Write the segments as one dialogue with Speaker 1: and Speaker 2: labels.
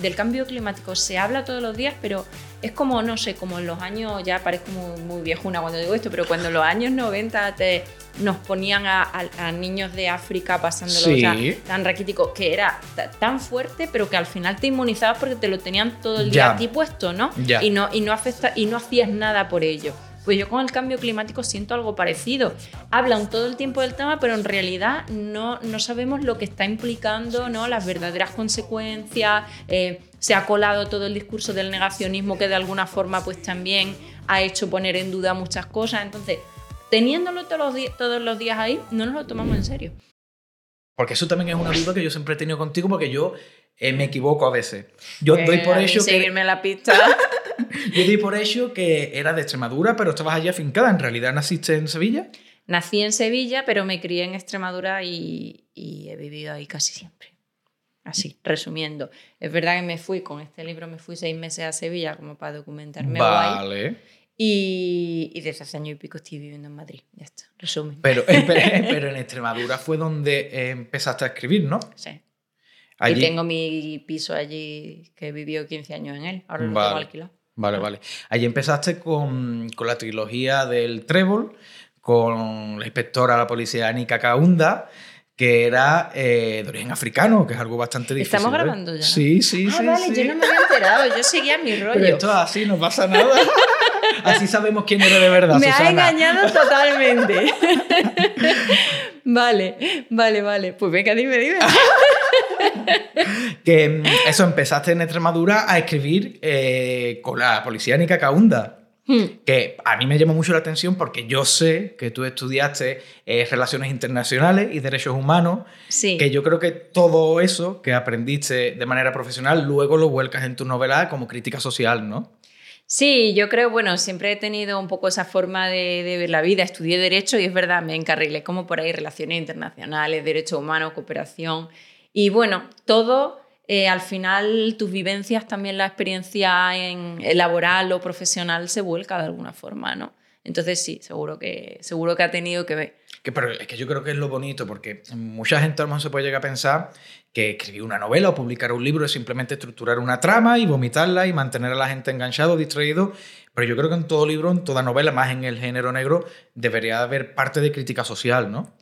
Speaker 1: del cambio climático se habla todos los días, pero es como, no sé, como en los años, ya parezco muy, muy viejuna cuando digo esto, pero cuando en los años 90 te, nos ponían a, niños de África pasándolo tan raquítico, que era tan fuerte, pero que al final te inmunizabas porque te lo tenían todo el día a ti puesto, ¿no? Y no, y no, afecta, y no hacías nada por ello. Pues yo con el cambio climático siento algo parecido. Hablan todo el tiempo del tema, pero en realidad no, no sabemos lo que está implicando, ¿no? las verdaderas consecuencias. Eh, se ha colado todo el discurso del negacionismo que de alguna forma pues también ha hecho poner en duda muchas cosas. Entonces, teniéndolo todos los, todos los días ahí, no nos lo tomamos en serio.
Speaker 2: Porque eso también es una duda que yo siempre he tenido contigo, porque yo eh, me equivoco a veces. Yo doy por hecho
Speaker 1: que... Seguirme la pista.
Speaker 2: yo doy por hecho que era de Extremadura, pero estabas allí afincada. ¿En realidad naciste en Sevilla?
Speaker 1: Nací en Sevilla, pero me crié en Extremadura y, he vivido ahí casi siempre. Así, resumiendo. Es verdad que me fui, con este libro me fui seis meses a Sevilla como para documentarme.
Speaker 2: Vale.
Speaker 1: Y, desde hace año y pico estoy viviendo en Madrid. Ya está, resumen.
Speaker 2: Pero, pero en Extremadura fue donde empezaste a escribir, ¿no?
Speaker 1: Sí. Y tengo mi piso allí que vivió 15 años en él, ahora lo tengo alquilado.
Speaker 2: Vale, vale. Allí empezaste con, con, la trilogía del Trébol, con la inspectora de la policía Anika Kaunda, que era eh, de origen africano, que es algo bastante difícil.
Speaker 1: ¿Estamos grabando ya?
Speaker 2: Sí, sí,
Speaker 1: ah,
Speaker 2: sí.
Speaker 1: vale, yo no me había enterado, yo seguía mi rollo.
Speaker 2: Pero esto es así, no pasa nada. Así sabemos quién eres de verdad.
Speaker 1: Me ha engañado totalmente. vale, vale, vale. Pues venga, dime, dime.
Speaker 2: que mm, eso, empezaste en Extremadura a escribir eh, con la policía Nica Caunda. Hmm. Que a mí me llamó mucho la atención porque yo sé que tú estudiaste eh, relaciones internacionales y derechos humanos.
Speaker 1: Sí.
Speaker 2: Que yo creo que todo eso que aprendiste de manera profesional luego lo vuelcas en tu novela como crítica social, ¿no?
Speaker 1: Sí, yo creo, bueno, siempre he tenido un poco esa forma de, ver la vida. Estudié Derecho y es verdad, me encarrilé como por ahí relaciones internacionales, derechos humanos, cooperación. Y bueno, todo, eh, al final tus vivencias, también la experiencia en, laboral o profesional se vuelca de alguna forma, ¿no? Entonces sí, seguro que, seguro que ha tenido que ver.
Speaker 2: Que, pero es que yo creo que es lo bonito, porque mucha gente a lo mejor se puede llegar a pensar que escribir una novela o publicar un libro es simplemente estructurar una trama y vomitarla y mantener a la gente enganchado, distraído. Pero yo creo que en todo libro, en toda novela, más en el género negro, debería haber parte de crítica social, ¿no?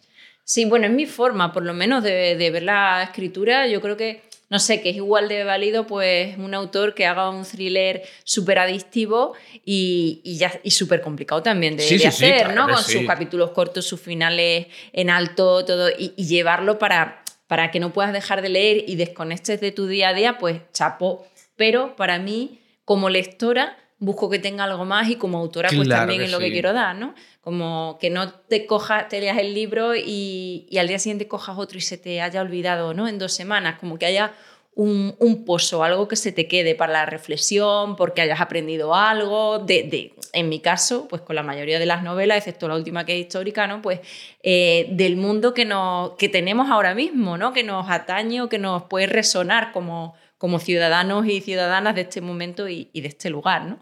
Speaker 1: Sí, bueno, es mi forma, por lo menos, de, ver la escritura. Yo creo que no sé, que es igual de válido pues un autor que haga un thriller súper adictivo y, y, súper complicado también de, hacer, ¿no? Con sus capítulos cortos, sus finales en alto, todo, y, llevarlo para para que no puedas dejar de leer y desconectes de tu día a día, pues chapo. Pero para mí, como lectora, busco que tenga algo más y como autora, pues también es lo que quiero dar, ¿no? Como que no te cojas, te leas el libro y, y, al día siguiente cojas otro y se te haya olvidado, ¿no? En dos semanas, como que haya un, pozo, algo que se te quede para la reflexión, porque hayas aprendido algo. De, en mi caso, pues con la mayoría de las novelas, excepto la última que es histórica, ¿no? Pues eh, del mundo que, nos, que tenemos ahora mismo, ¿no? Que nos atañe o que nos puede resonar como, como ciudadanos y ciudadanas de este momento y, de este lugar. ¿no?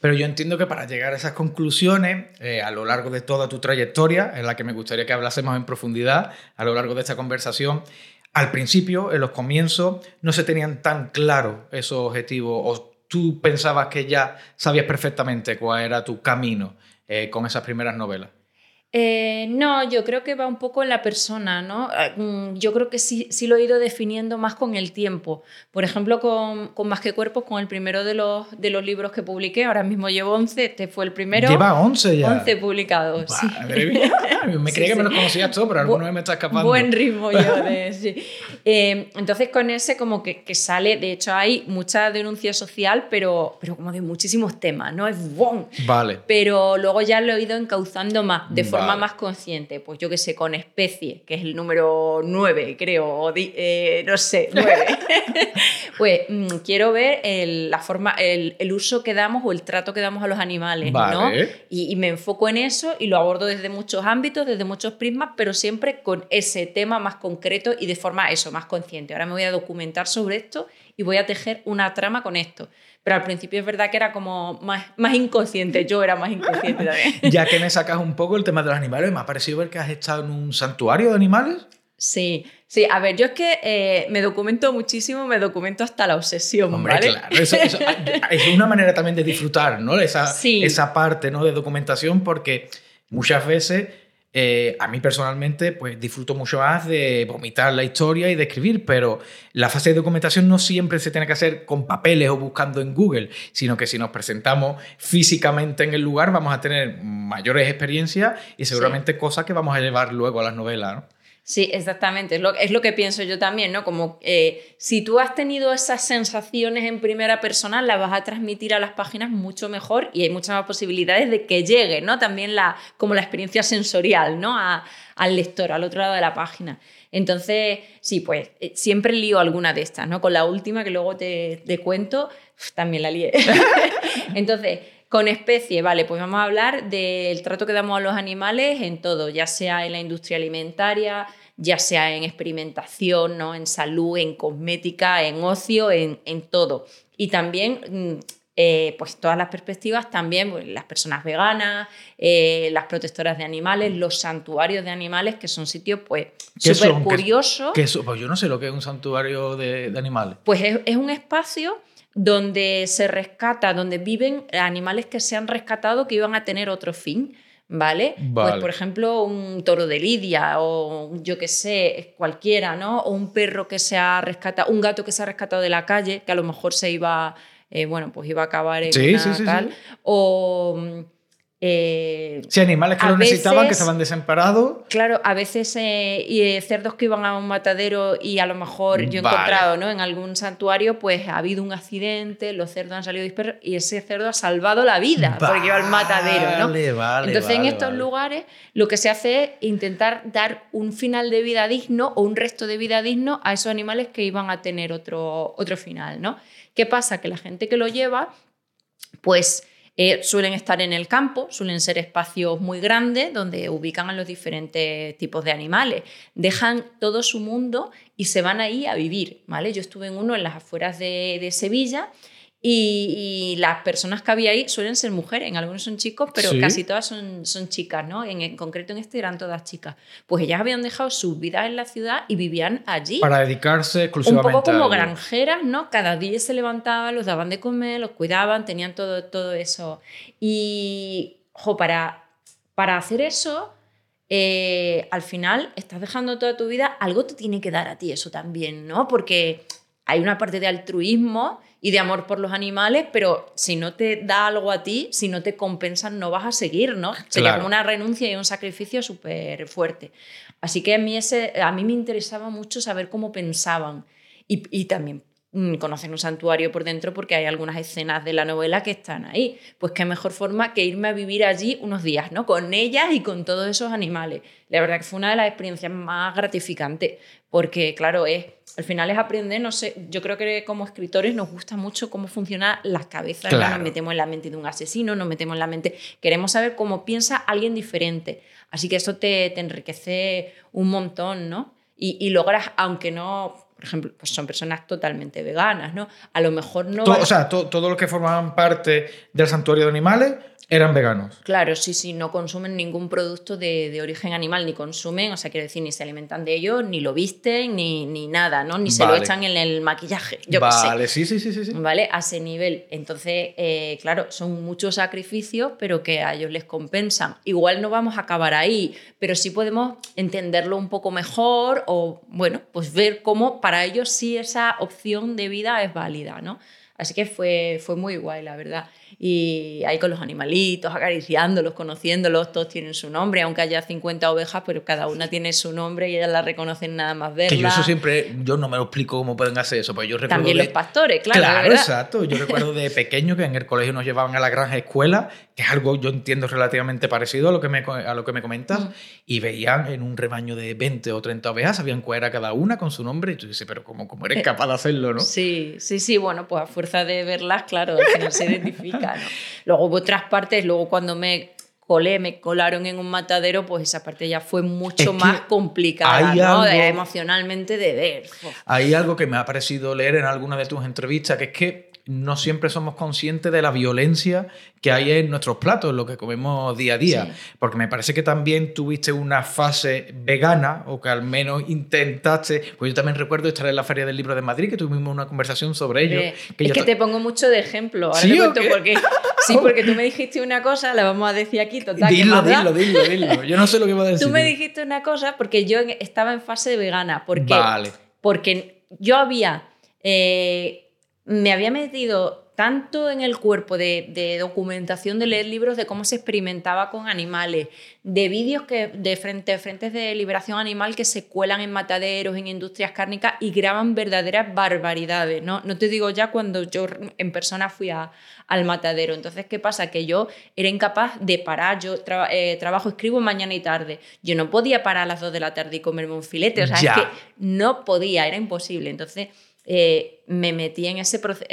Speaker 2: Pero yo entiendo que para llegar a esas conclusiones, eh, a lo largo de toda tu trayectoria, en la que me gustaría que hablásemos en profundidad a lo largo de esta conversación, al principio, en los comienzos, no se tenían tan claros esos objetivos o tú pensabas que ya sabías perfectamente cuál era tu camino eh, con esas primeras novelas?
Speaker 1: Eh, no, yo creo que va un poco en la persona, ¿no? Ah, mm, yo creo que sí, sí lo he ido definiendo más con el tiempo. Por ejemplo, con, con, Más que Cuerpos, con el primero de los, de los libros que publiqué, ahora mismo llevo 11, este fue el primero.
Speaker 2: Lleva 11 ya.
Speaker 1: 11 publicados.
Speaker 2: Madre mía. Me creía que me los conocías todo, pero alguno me está escapando.
Speaker 1: Buen ritmo yo de sí. Eh, entonces, con ese, como que, que, sale, de hecho, hay mucha denuncia social, pero, pero como de muchísimos temas, ¿no? Es bon.
Speaker 2: Vale.
Speaker 1: Pero luego ya lo he ido encauzando más, de forma más consciente, pues yo que sé, con especie, que es el número 9, creo, o eh, no sé, 9, pues mm, quiero ver el, la forma, el, el, uso que damos o el trato que damos a los animales, ¿no? Y, y, me enfoco en eso y lo abordo desde muchos ámbitos, desde muchos prismas, pero siempre con ese tema más concreto y de forma eso, más consciente. Ahora me voy a documentar sobre esto y voy a tejer una trama con esto. Pero al principio es verdad que era como más, más inconsciente, yo era más inconsciente también.
Speaker 2: ya que me sacas un poco el tema de los animales, me ha parecido ver que has estado en un santuario de animales.
Speaker 1: Sí, Sí, a ver, yo es que eh, me documento muchísimo, me documento hasta la obsesión,
Speaker 2: Hombre,
Speaker 1: ¿vale?
Speaker 2: claro, eso, eso- es una manera también de disfrutar, ¿no? Esa,
Speaker 1: Sí.
Speaker 2: esa parte, ¿no? De documentación, porque muchas veces, eh, a mí personalmente, pues disfruto mucho más de vomitar la historia y de escribir, pero la fase de documentación no siempre se tiene que hacer con papeles o buscando en Google, sino que si nos presentamos físicamente en el lugar, vamos a tener mayores experiencias y seguramente cosas que vamos a llevar luego a las novelas, ¿no?
Speaker 1: Sí, exactamente. Es lo, es lo que pienso yo también, ¿no? Como eh, si tú has tenido esas sensaciones en primera persona, las vas a transmitir a las páginas mucho mejor y hay muchas más posibilidades de que llegue, ¿no? También la, como la experiencia sensorial, ¿no? A- al lector, al otro lado de la página. Entonces, sí, pues eh, siempre lío alguna de estas, ¿no? Con la última que luego te, te cuento, también la lié. Entonces, con especie, vale, pues vamos a hablar del trato que damos a los animales en todo, ya sea en la industria alimentaria, ya sea en experimentación, ¿no? en salud, en cosmética, en ocio, en, en todo. Y también, mm, eh, pues todas las perspectivas, también pues, las personas veganas, eh, las protectoras de animales, los santuarios de animales, que son sitios pues
Speaker 2: ¿Qué
Speaker 1: súper curiosos.
Speaker 2: Pues yo no sé lo que es un santuario de, de animales.
Speaker 1: Pues es, es un espacio donde se rescata, donde viven animales que se han rescatado que iban a tener otro fin, ¿vale?
Speaker 2: Vale.
Speaker 1: Pues por ejemplo, un toro de lidia o yo qué sé, cualquiera, ¿no? O un perro que se ha rescatado, un gato que se ha rescatado de la calle, que a lo mejor se iba, eh, bueno, pues iba a acabar en
Speaker 2: Sí,
Speaker 1: una
Speaker 2: sí, sí, sí.
Speaker 1: tal. O... eh,
Speaker 2: Sí, animales que lo necesitaban, que estaban desamparados.
Speaker 1: Claro, a veces eh, y, eh, cerdos que iban a un matadero y a lo mejor yo he
Speaker 2: Vale.
Speaker 1: encontrado ¿no? en algún santuario, pues ha habido un accidente, los cerdos han salido dispersos y ese cerdo ha salvado la vida porque iba al matadero. ¿no?
Speaker 2: Vale, vale,
Speaker 1: Entonces en
Speaker 2: vale,
Speaker 1: estos
Speaker 2: vale.
Speaker 1: lugares lo que se hace es intentar dar un final de vida digno o un resto de vida digno a esos animales que iban a tener otro, otro final. ¿no? ¿Qué pasa? Que la gente que lo lleva, pues eh, suelen estar en el campo, suelen ser espacios muy grandes donde ubican a los diferentes tipos de animales. Dejan todo su mundo y se van ahí a vivir. ¿vale? Yo estuve en uno en las afueras de, de Sevilla y, y las personas que había ahí suelen ser mujeres, en algunos son chicos, pero
Speaker 2: Sí.
Speaker 1: casi todas son, son chicas, ¿no? En, en concreto en este eran todas chicas. Pues ellas habían dejado sus vidas en la ciudad y vivían allí
Speaker 2: Para dedicarse
Speaker 1: un
Speaker 2: exclusivamente
Speaker 1: poco como
Speaker 2: a
Speaker 1: granjeras, ¿no? Cada día se levantaban, los daban de comer, los cuidaban, tenían todo, todo eso. Y, jo, para, para hacer eso, eh, al final estás dejando toda tu vida, algo te tiene que dar a ti eso también, ¿no? Porque hay una parte de altruismo y de amor por los animales, pero si no te da algo a ti, si no te compensan, no vas a seguir, ¿no? Sería
Speaker 2: Claro.
Speaker 1: como una renuncia y un sacrificio súper fuerte. Así que a mí, ese, a mí me interesaba mucho saber cómo pensaban y, y también mm, conocer un santuario por dentro porque hay algunas escenas de la novela que están ahí. Pues qué mejor forma que irme a vivir allí unos días, ¿no? Con ellas y con todos esos animales. La verdad que fue una de las experiencias más gratificantes porque, claro, es, al final es aprender, no sé, yo creo que como escritores nos gusta mucho cómo funcionan las cabezas, ¿no?
Speaker 2: Claro.
Speaker 1: nos metemos en la mente de un asesino, nos metemos en la mente, queremos saber cómo piensa alguien diferente. Así que eso te, te enriquece un montón, ¿no? Y, y logras, aunque no, por ejemplo, pues son personas totalmente veganas, ¿no? A lo mejor no...
Speaker 2: To-
Speaker 1: vas-
Speaker 2: o sea, to- todos los que formaban parte del santuario de animales eran veganos.
Speaker 1: Claro, sí, sí, no consumen ningún producto de, de origen animal, ni consumen, o sea, quiero decir, ni se alimentan de ellos, ni lo visten, ni, ni nada, ¿no? Ni se lo echan en el maquillaje, yo qué sé.
Speaker 2: vale, sí, sí, sí, sí. sí.
Speaker 1: ¿Vale? A ese nivel. Entonces, eh, claro, son muchos sacrificios, pero que a ellos les compensan. Igual no vamos a acabar ahí, pero sí podemos entenderlo un poco mejor o, bueno, pues ver cómo para ellos sí esa opción de vida es válida, ¿no? Así que fue, fue muy guay, la verdad. Y ahí con los animalitos, acariciándolos, conociéndolos, todos tienen su nombre, aunque haya 50 ovejas, pero cada una tiene su nombre y ellas la reconocen nada más verla.
Speaker 2: Que yo eso siempre, yo no me lo explico cómo pueden hacer eso, pues yo recuerdo
Speaker 1: También
Speaker 2: de-
Speaker 1: los pastores, claro.
Speaker 2: Claro, exacto. Yo recuerdo de pequeño que en el colegio nos llevaban a la granja escuela, que es algo yo entiendo relativamente parecido a lo que me, a lo que me comentas,
Speaker 1: Mm.
Speaker 2: y veían en un rebaño de 20 o 30 ovejas, sabían cuál era cada una con su nombre, y tú dices, pero ¿cómo, cómo eres
Speaker 1: Eh,
Speaker 2: capaz de hacerlo, no?
Speaker 1: Sí, sí, sí, bueno, pues a fuerza de verlas, claro, al final se identifica, Luego hubo otras partes, luego cuando me colé, me colaron en un matadero, pues esa parte ya fue mucho
Speaker 2: Es que
Speaker 1: más complicada, ¿no? De- emocionalmente de ver.
Speaker 2: Hay algo que me ha parecido leer en alguna de tus entrevistas, que es que no siempre somos conscientes de la violencia que hay en nuestros platos, lo que comemos día a día. Porque me parece que también tuviste una fase vegana, o que al menos intentaste, pues yo también recuerdo estar en la Feria del Libro de Madrid, que tuvimos una conversación sobre ello.
Speaker 1: es que te pongo mucho de ejemplo. Ahora ¿Sí, te cuento Sí, porque tú me dijiste una cosa, la vamos a decir aquí, total.
Speaker 2: Dilo, dilo, dilo, dilo. Yo no sé lo que voy a decir.
Speaker 1: Tú me dijiste una cosa porque yo estaba en fase vegana. Porque, vale. Porque yo había... Eh, me había metido tanto en el cuerpo de, documentación de leer libros de cómo se experimentaba con animales, de vídeos que de frente, frentes de liberación animal que se cuelan en mataderos, en industrias cárnicas y graban verdaderas barbaridades. No, no te digo ya cuando yo en persona fui al matadero. Entonces, ¿qué pasa? Que yo era incapaz de parar. Yo eh, trabajo, escribo mañana y tarde. Yo no podía parar a las 2 de la tarde y comerme un filete. O sea, es que no podía, era imposible. Entonces eh, me metí en ese proceso.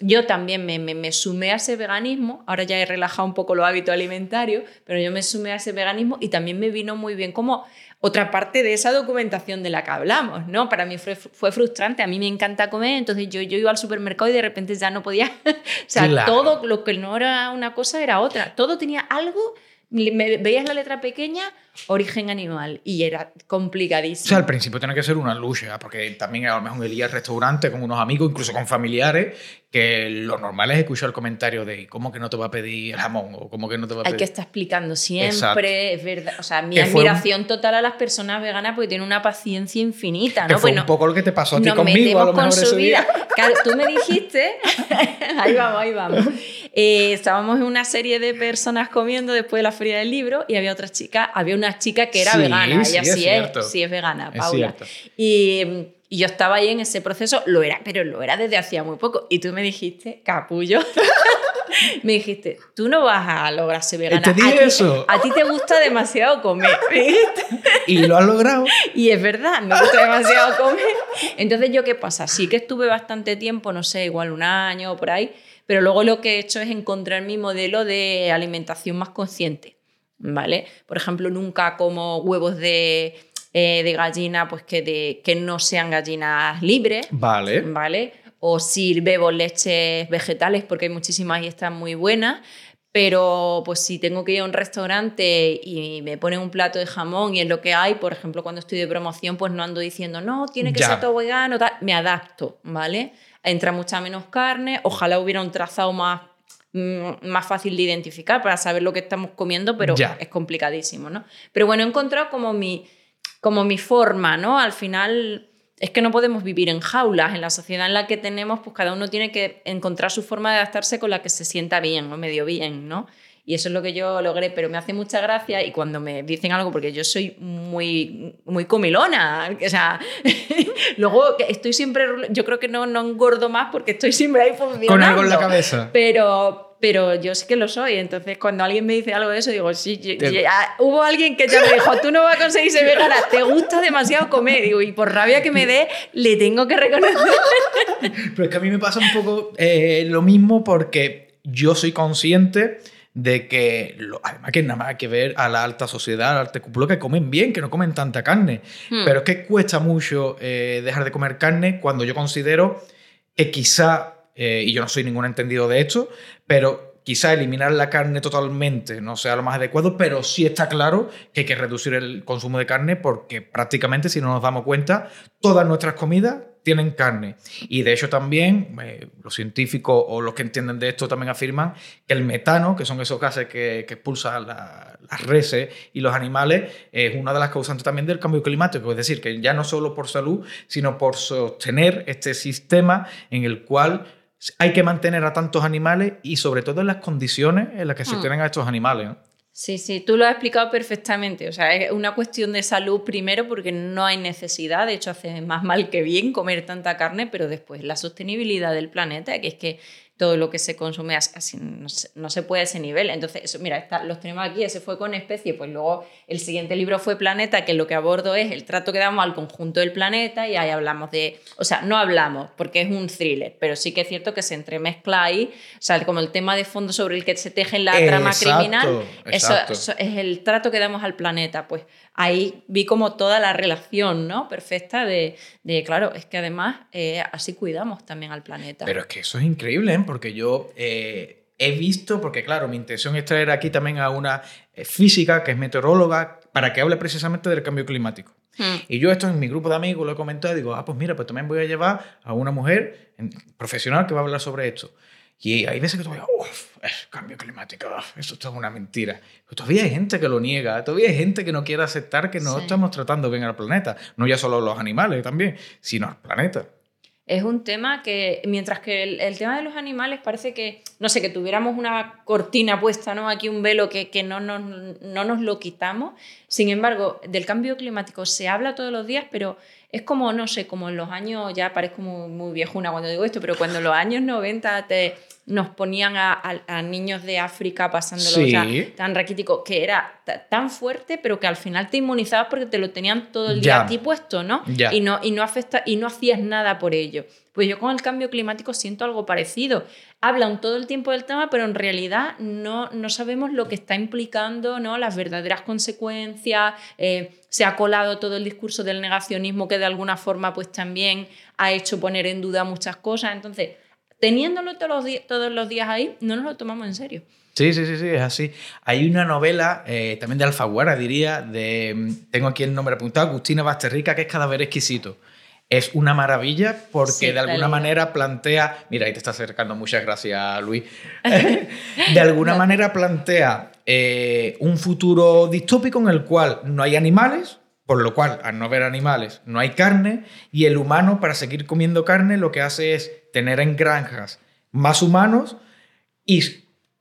Speaker 1: yo también me, me, sumé a ese veganismo, ahora ya he relajado un poco los hábitos alimentarios, pero yo me sumé a ese veganismo y también me vino muy bien como otra parte de esa documentación de la que hablamos, ¿no? Para mí fue, fue frustrante, a mí me encanta comer, entonces yo, yo iba al supermercado y de repente ya no podía, o sea, todo lo que no era una cosa era otra, todo tenía algo, me, veías la letra pequeña, origen animal y era complicadísimo.
Speaker 2: O sea, al principio tiene que ser una lucha, porque también a lo mejor el al restaurante con unos amigos, incluso con familiares, que lo normal es escuchar el comentario de cómo que no te va a pedir jamón o cómo que no te va a pedir...
Speaker 1: Hay que estar explicando siempre, es verdad. O sea, mi admiración total a las personas veganas porque tienen una paciencia infinita, ¿no?
Speaker 2: Que fue un poco lo que te pasó a ti conmigo, a lo mejor con su vida.
Speaker 1: Claro, tú me dijiste, ahí vamos, ahí vamos. Eh, estábamos en una serie de personas comiendo después de la feria del libro y había otra chica, había una chica que era vegana, ella sí, es, sí es vegana, Paula. Y y yo estaba ahí en ese proceso, lo era, pero lo era desde hacía muy poco. Y tú me dijiste, capullo, me dijiste, tú no vas a lograr ser vegana.
Speaker 2: ¿Te dije eso?
Speaker 1: A ti te gusta demasiado comer.
Speaker 2: y lo has logrado.
Speaker 1: Y es verdad, me gusta demasiado comer. Entonces, ¿yo qué pasa? Sí que estuve bastante tiempo, no sé, igual un año o por ahí, pero luego lo que he hecho es encontrar mi modelo de alimentación más consciente. ¿Vale? Por ejemplo, nunca como huevos de eh, de gallina, pues que, de, que no sean gallinas libres.
Speaker 2: Vale.
Speaker 1: ¿Vale? O si bebo leches vegetales, porque hay muchísimas y están muy buenas. Pero pues si tengo que ir a un restaurante y me ponen un plato de jamón y es lo que hay, por ejemplo, cuando estoy de promoción, pues no ando diciendo, no, tiene que ser todo vegano, tal. me adapto, ¿vale? Entra mucha menos carne, ojalá hubiera un trazado más más fácil de identificar para saber lo que estamos comiendo, pero es complicadísimo, ¿no? Pero bueno, he encontrado como mi, como mi forma, ¿no? Al final es que no podemos vivir en jaulas. En la sociedad en la que tenemos, pues cada uno tiene que encontrar su forma de adaptarse con la que se sienta bien o medio bien, ¿no? Y eso es lo que yo logré, pero me hace mucha gracia y cuando me dicen algo, porque yo soy muy, muy comilona, o sea, luego estoy siempre, yo creo que no, no engordo más porque estoy siempre ahí funcionando.
Speaker 2: Con algo en la cabeza.
Speaker 1: Pero, pero yo sí que lo soy. Entonces, cuando alguien me dice algo de eso, digo, sí, hubo alguien que ya me dijo, tú no vas a conseguir ser vegana, te gusta demasiado comer. Digo, y por rabia que me dé, le tengo que reconocer.
Speaker 2: Pero es que a mí me pasa un poco eh, lo mismo porque yo soy consciente de que, además que nada más hay que ver a la alta sociedad, al alta cúpula, que comen bien, que no comen tanta carne. Hmm. Pero es que cuesta mucho eh, dejar de comer carne cuando yo considero que quizá eh, y yo no soy ningún entendido de esto, pero quizá eliminar la carne totalmente no sea lo más adecuado, pero sí está claro que hay que reducir el consumo de carne porque prácticamente, si no nos damos cuenta, todas nuestras comidas tienen carne. Y de hecho también eh, los científicos o los que entienden de esto también afirman que el metano, que son esos gases que, expulsan las reses y los animales, es una de las causantes también del cambio climático. Es decir, que ya no solo por salud, sino por sostener este sistema en el cual hay que mantener a tantos animales y sobre todo en las condiciones en las que se hmm. tienen a estos animales.
Speaker 1: Sí, sí, tú lo has explicado perfectamente. O sea, es una cuestión de salud primero porque no hay necesidad, de hecho hace más mal que bien comer tanta carne, pero después la sostenibilidad del planeta, que es que todo lo que se consume así, no, se, puede a ese nivel. Entonces, mira, está, los tenemos aquí, ese fue con especie, pues luego el siguiente libro fue Planeta, que lo que abordo es el trato que damos al conjunto del planeta y ahí hablamos de, o sea, no hablamos porque es un thriller, pero sí que es cierto que se entremezcla ahí, o sea, como el tema de fondo sobre el que se teje la trama criminal, Eso, es el trato que damos al planeta, pues ahí vi como toda la relación, ¿no? Perfecta de, claro, es que además eh, así cuidamos también al planeta.
Speaker 2: Pero es que eso es increíble, ¿eh? porque yo eh, he visto, porque claro, mi intención es traer aquí también a una física que es meteoróloga para que hable precisamente del cambio climático. Hmm. Y yo esto en mi grupo de amigos lo he comentado y digo, ah, pues mira, pues también voy a llevar a una mujer profesional que va a hablar sobre esto. Y hay veces que tú uff, cambio climático, eso es una mentira. Pero todavía hay gente que lo niega, todavía hay gente que no quiere aceptar que no estamos tratando bien al planeta. No ya solo los animales también, sino al planeta
Speaker 1: es un tema que, mientras que el, tema de los animales parece que, no sé, que tuviéramos una cortina puesta, ¿no? Aquí un velo que, que no, no, no, nos lo quitamos. Sin embargo, del cambio climático se habla todos los días, pero es como, no sé, como en los años, ya parezco muy, muy viejuna cuando digo esto, pero cuando en los años 90 te, nos ponían a, niños de África pasándolo ya tan raquítico, que era tan fuerte, pero que al final te inmunizabas porque te lo tenían todo el día a ti puesto, ¿no? Y no, y no afecta, y no hacías nada por ello. Pues yo con el cambio climático siento algo parecido. Hablan todo el tiempo del tema, pero en realidad no, no sabemos lo que está implicando, ¿no? Las verdaderas consecuencias. Eh, se ha colado todo el discurso del negacionismo que de alguna forma pues también ha hecho poner en duda muchas cosas. Entonces, teniéndolo todos los, todos los días ahí, no nos lo tomamos en serio.
Speaker 2: Sí, sí, sí, sí, es así. Hay una novela eh, también de Alfaguara, diría, de, mm, tengo aquí el nombre apuntado, Agustina Basterrica, que es Cadáver Exquisito. Es una maravilla porque de alguna manera plantea, mira, ahí te está acercando, muchas gracias Luis, de alguna manera plantea eh, un futuro distópico en el cual no hay animales, por lo cual al no haber animales no hay carne y el humano para seguir comiendo carne lo que hace es tener en granjas más humanos y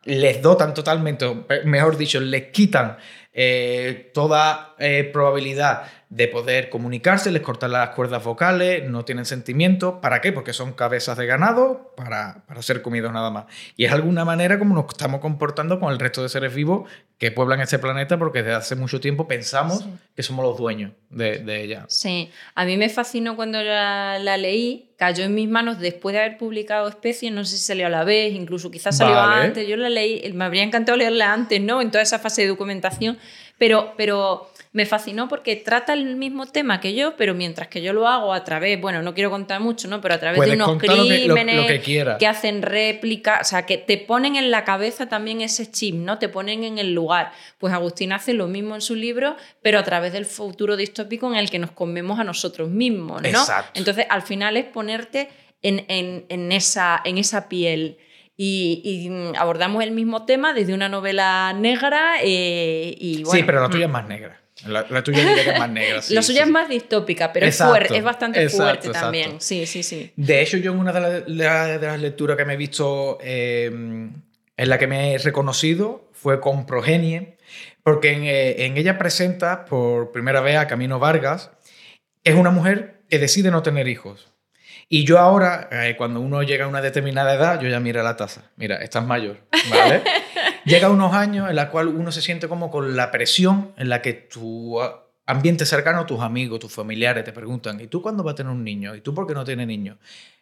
Speaker 2: les dotan totalmente, mejor dicho, les quitan eh, toda eh, probabilidad de poder comunicarse, les cortan las cuerdas vocales, no tienen sentimientos. ¿Para qué? Porque son cabezas de ganado para, para, ser comidos nada más. Y es alguna manera como nos estamos comportando con el resto de seres vivos que pueblan este planeta porque desde hace mucho tiempo pensamos que somos los dueños de, de, ella.
Speaker 1: Sí, a mí me fascinó cuando la, la, leí, cayó en mis manos después de haber publicado Especies, no sé si salió a la vez, incluso quizás salió antes, yo la leí, me habría encantado leerla antes, ¿no? En toda esa fase de documentación, pero... pero me fascinó porque trata el mismo tema que yo, pero mientras que yo lo hago a través, bueno, no quiero contar mucho, ¿no? Pero a través de unos crímenes que, hacen réplica, o sea, que te ponen en la cabeza también ese chip, ¿no? Te ponen en el lugar. Pues Agustín hace lo mismo en su libro, pero a través del futuro distópico en el que nos comemos a nosotros mismos, ¿no? Entonces, al final es ponerte en, esa, en esa piel. Y, abordamos el mismo tema desde una novela negra eh, y
Speaker 2: Sí, pero la tuya es más negra. La, tuya es más negra.
Speaker 1: la suya es más distópica, pero es, fuerte, es bastante fuerte también. Sí, sí, sí.
Speaker 2: De hecho, yo en una de, las lecturas que me he visto, eh, en la que me he reconocido, fue con Progenie, porque en, eh, en, ella presenta por primera vez a Camino Vargas. Es una mujer que decide no tener hijos. Y yo ahora, eh, cuando uno llega a una determinada edad, yo ya mira la taza. Mira, estás mayor, ¿vale? llega unos años en la cual uno se siente como con la presión en la que tu ambiente cercano, tus amigos, tus familiares te preguntan, ¿y tú cuándo vas a tener un niño? ¿Y tú por qué no tienes niño?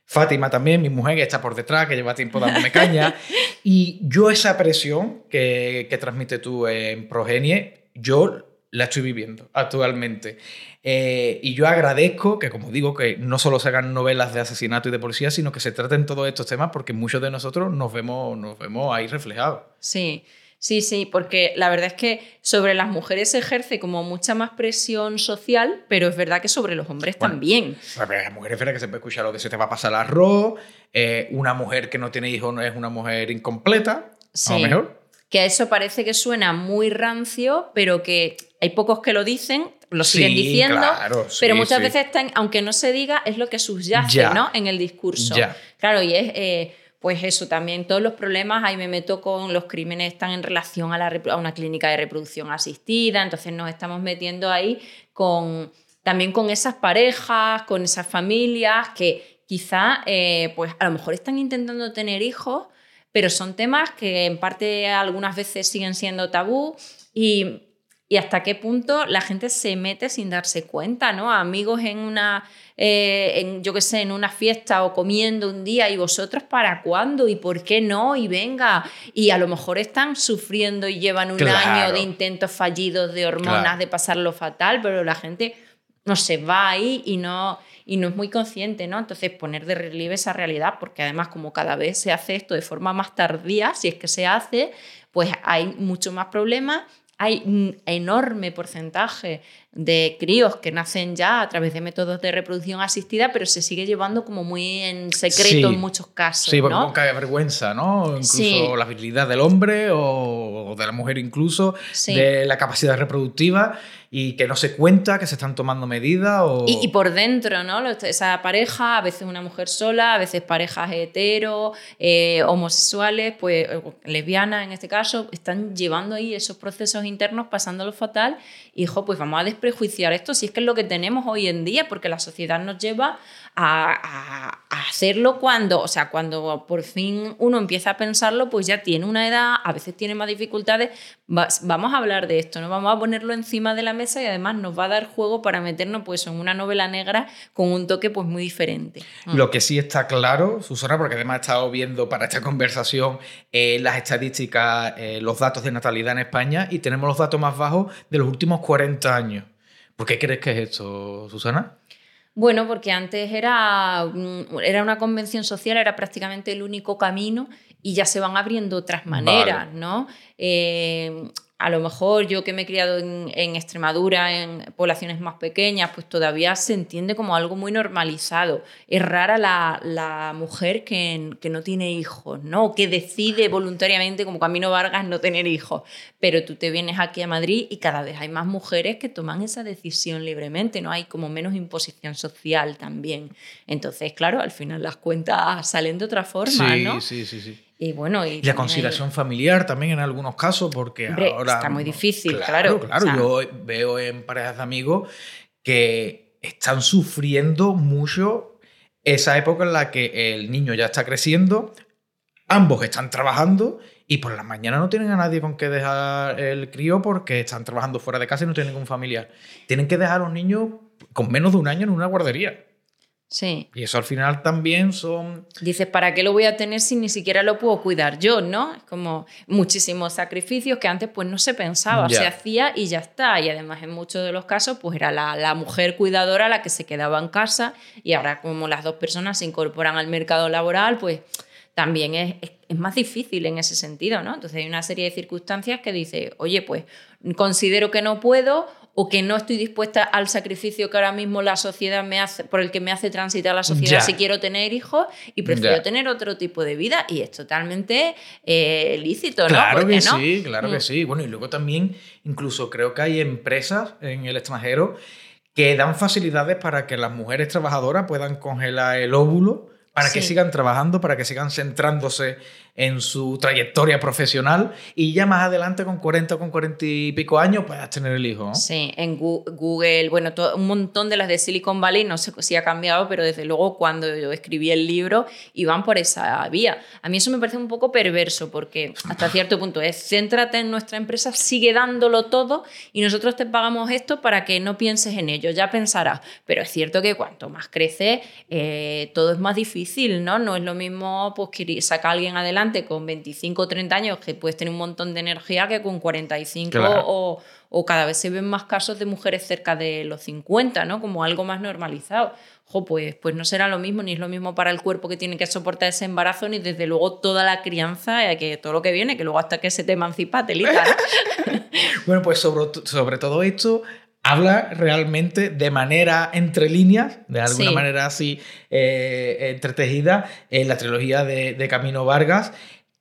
Speaker 2: Fátima también, mi mujer que está por detrás, que lleva tiempo dándome caña. y yo esa presión que, que transmite tú en Progenie, yo la estoy viviendo actualmente. Eh, y yo agradezco que, como digo, que no solo se hagan novelas de asesinato y de policía, sino que se traten todos estos temas porque muchos de nosotros nos vemos, nos vemos ahí reflejados.
Speaker 1: Sí. Sí, sí, porque la verdad es que sobre las mujeres se ejerce como mucha más presión social, pero es verdad que sobre los hombres también.
Speaker 2: La mujer es que se puede escuchar lo de se te va a pasar el arroz, eh, una mujer que no tiene hijos no es una mujer incompleta, sí. a lo mejor.
Speaker 1: Que a eso parece que suena muy rancio, pero que hay pocos que lo dicen, lo siguen diciendo, pero muchas veces están, aunque no se diga, es lo que subyace ¿no? en el discurso. Claro, y es, eh, pues eso, también todos los problemas, ahí me meto con los crímenes están en relación a, la, a una clínica de reproducción asistida, entonces nos estamos metiendo ahí con, también con esas parejas, con esas familias que quizá, eh, pues a lo mejor están intentando tener hijos, pero son temas que en parte algunas veces siguen siendo tabú y y hasta qué punto la gente se mete sin darse cuenta, ¿no? Amigos en una, eh, en, yo qué sé, en una fiesta o comiendo un día y vosotros para cuándo y por qué no y venga. Y a lo mejor están sufriendo y llevan un año de intentos fallidos de hormonas, de pasarlo fatal, pero la gente no se va ahí y no, y no es muy consciente, ¿no? Entonces poner de relieve esa realidad, porque además como cada vez se hace esto de forma más tardía, si es que se hace, pues hay mucho más problemas hay un enorme porcentaje de críos que nacen ya a través de métodos de reproducción asistida, pero se sigue llevando como muy en secreto en muchos casos.
Speaker 2: Sí, porque
Speaker 1: ¿no?
Speaker 2: hay vergüenza, ¿no? Incluso la virilidad del hombre o de la mujer incluso, de la capacidad reproductiva y que no se cuenta que se están tomando medidas. O...
Speaker 1: Y, por dentro, ¿no? Esa pareja, a veces una mujer sola, a veces parejas hetero, eh, homosexuales, pues lesbianas en este caso, están llevando ahí esos procesos internos, pasándolo fatal. Hijo, pues vamos a desprejuiciar esto si es que es lo que tenemos hoy en día, porque la sociedad nos lleva a, hacerlo cuando, o sea, cuando por fin uno empieza a pensarlo, pues ya tiene una edad, a veces tiene más dificultades. vamos a hablar de esto, ¿no? Vamos a ponerlo encima de la mesa y además nos va a dar juego para meternos pues en una novela negra con un toque pues muy diferente.
Speaker 2: Mm. Lo que sí está claro, Susana, porque además he estado viendo para esta conversación eh, las estadísticas, eh, los datos de natalidad en España y tenemos los datos más bajos de los últimos 40 años. ¿Por qué crees que es esto, Susana?
Speaker 1: Bueno, porque antes era, era una convención social, era prácticamente el único camino y ya se van abriendo otras maneras, ¿no? Eh, a lo mejor yo que me he criado en, Extremadura, en poblaciones más pequeñas, pues todavía se entiende como algo muy normalizado. Es rara la, mujer que, que, no tiene hijos, ¿no? que decide voluntariamente, como Camino Vargas, no tener hijos. Pero tú te vienes aquí a Madrid y cada vez hay más mujeres que toman esa decisión libremente, ¿no? Hay como menos imposición social también. Entonces, claro, al final las cuentas salen de otra forma, ¿no?
Speaker 2: Sí, sí, sí.
Speaker 1: Y bueno, y,
Speaker 2: la conciliación familiar también en algunos casos, porque ahora.
Speaker 1: Está muy difícil, claro.
Speaker 2: Claro, yo veo en parejas de amigos que están sufriendo mucho esa época en la que el niño ya está creciendo, ambos están trabajando y por la mañana no tienen a nadie con que dejar el crío porque están trabajando fuera de casa y no tienen ningún familiar. Tienen que dejar a los niños con menos de un año en una guardería.
Speaker 1: Sí.
Speaker 2: Y eso al final también son...
Speaker 1: Dices, ¿para qué lo voy a tener si ni siquiera lo puedo cuidar yo, no? Es como muchísimos sacrificios que antes pues no se pensaba, se hacía y ya está. Y además en muchos de los casos pues era la, la, mujer cuidadora la que se quedaba en casa y ahora como las dos personas se incorporan al mercado laboral pues también es, es, es más difícil en ese sentido, ¿no? Entonces hay una serie de circunstancias que dice, oye, pues considero que no puedo o que no estoy dispuesta al sacrificio que ahora mismo la sociedad me hace, por el que me hace transitar la sociedad si quiero tener hijos y prefiero tener otro tipo de vida y es totalmente eh, lícito, ¿no?
Speaker 2: Claro que sí, claro que mm. sí. Bueno, y luego también incluso creo que hay empresas en el extranjero que dan facilidades para que las mujeres trabajadoras puedan congelar el óvulo para que sigan trabajando, para que sigan centrándose en su trayectoria profesional y ya más adelante con 40 o con 40 y pico años puedas tener el hijo.
Speaker 1: Sí, en Google, bueno, un montón de las de Silicon Valley, no sé si ha cambiado, pero desde luego cuando yo escribí el libro iban por esa vía. A mí eso me parece un poco perverso porque hasta cierto punto es, céntrate en nuestra empresa, sigue dándolo todo y nosotros te pagamos esto para que no pienses en ello, ya pensarás. Pero es cierto que cuanto más crece, eh, todo es más difícil, ¿no? No es lo mismo pues, sacar a alguien adelante con 25 o 30 años que puedes tener un montón de energía que con 45 o, o, cada vez se ven más casos de mujeres cerca de los 50, ¿no? Como algo más normalizado. Jo, pues, pues no será lo mismo, ni es lo mismo para el cuerpo que tiene que soportar ese embarazo, ni desde luego toda la crianza, y que todo lo que viene, que luego hasta que se te emancipa, telita.
Speaker 2: bueno, pues sobre, sobre todo esto habla realmente de manera entre líneas, de alguna manera así eh, entretejida, en la trilogía de, Camino Vargas,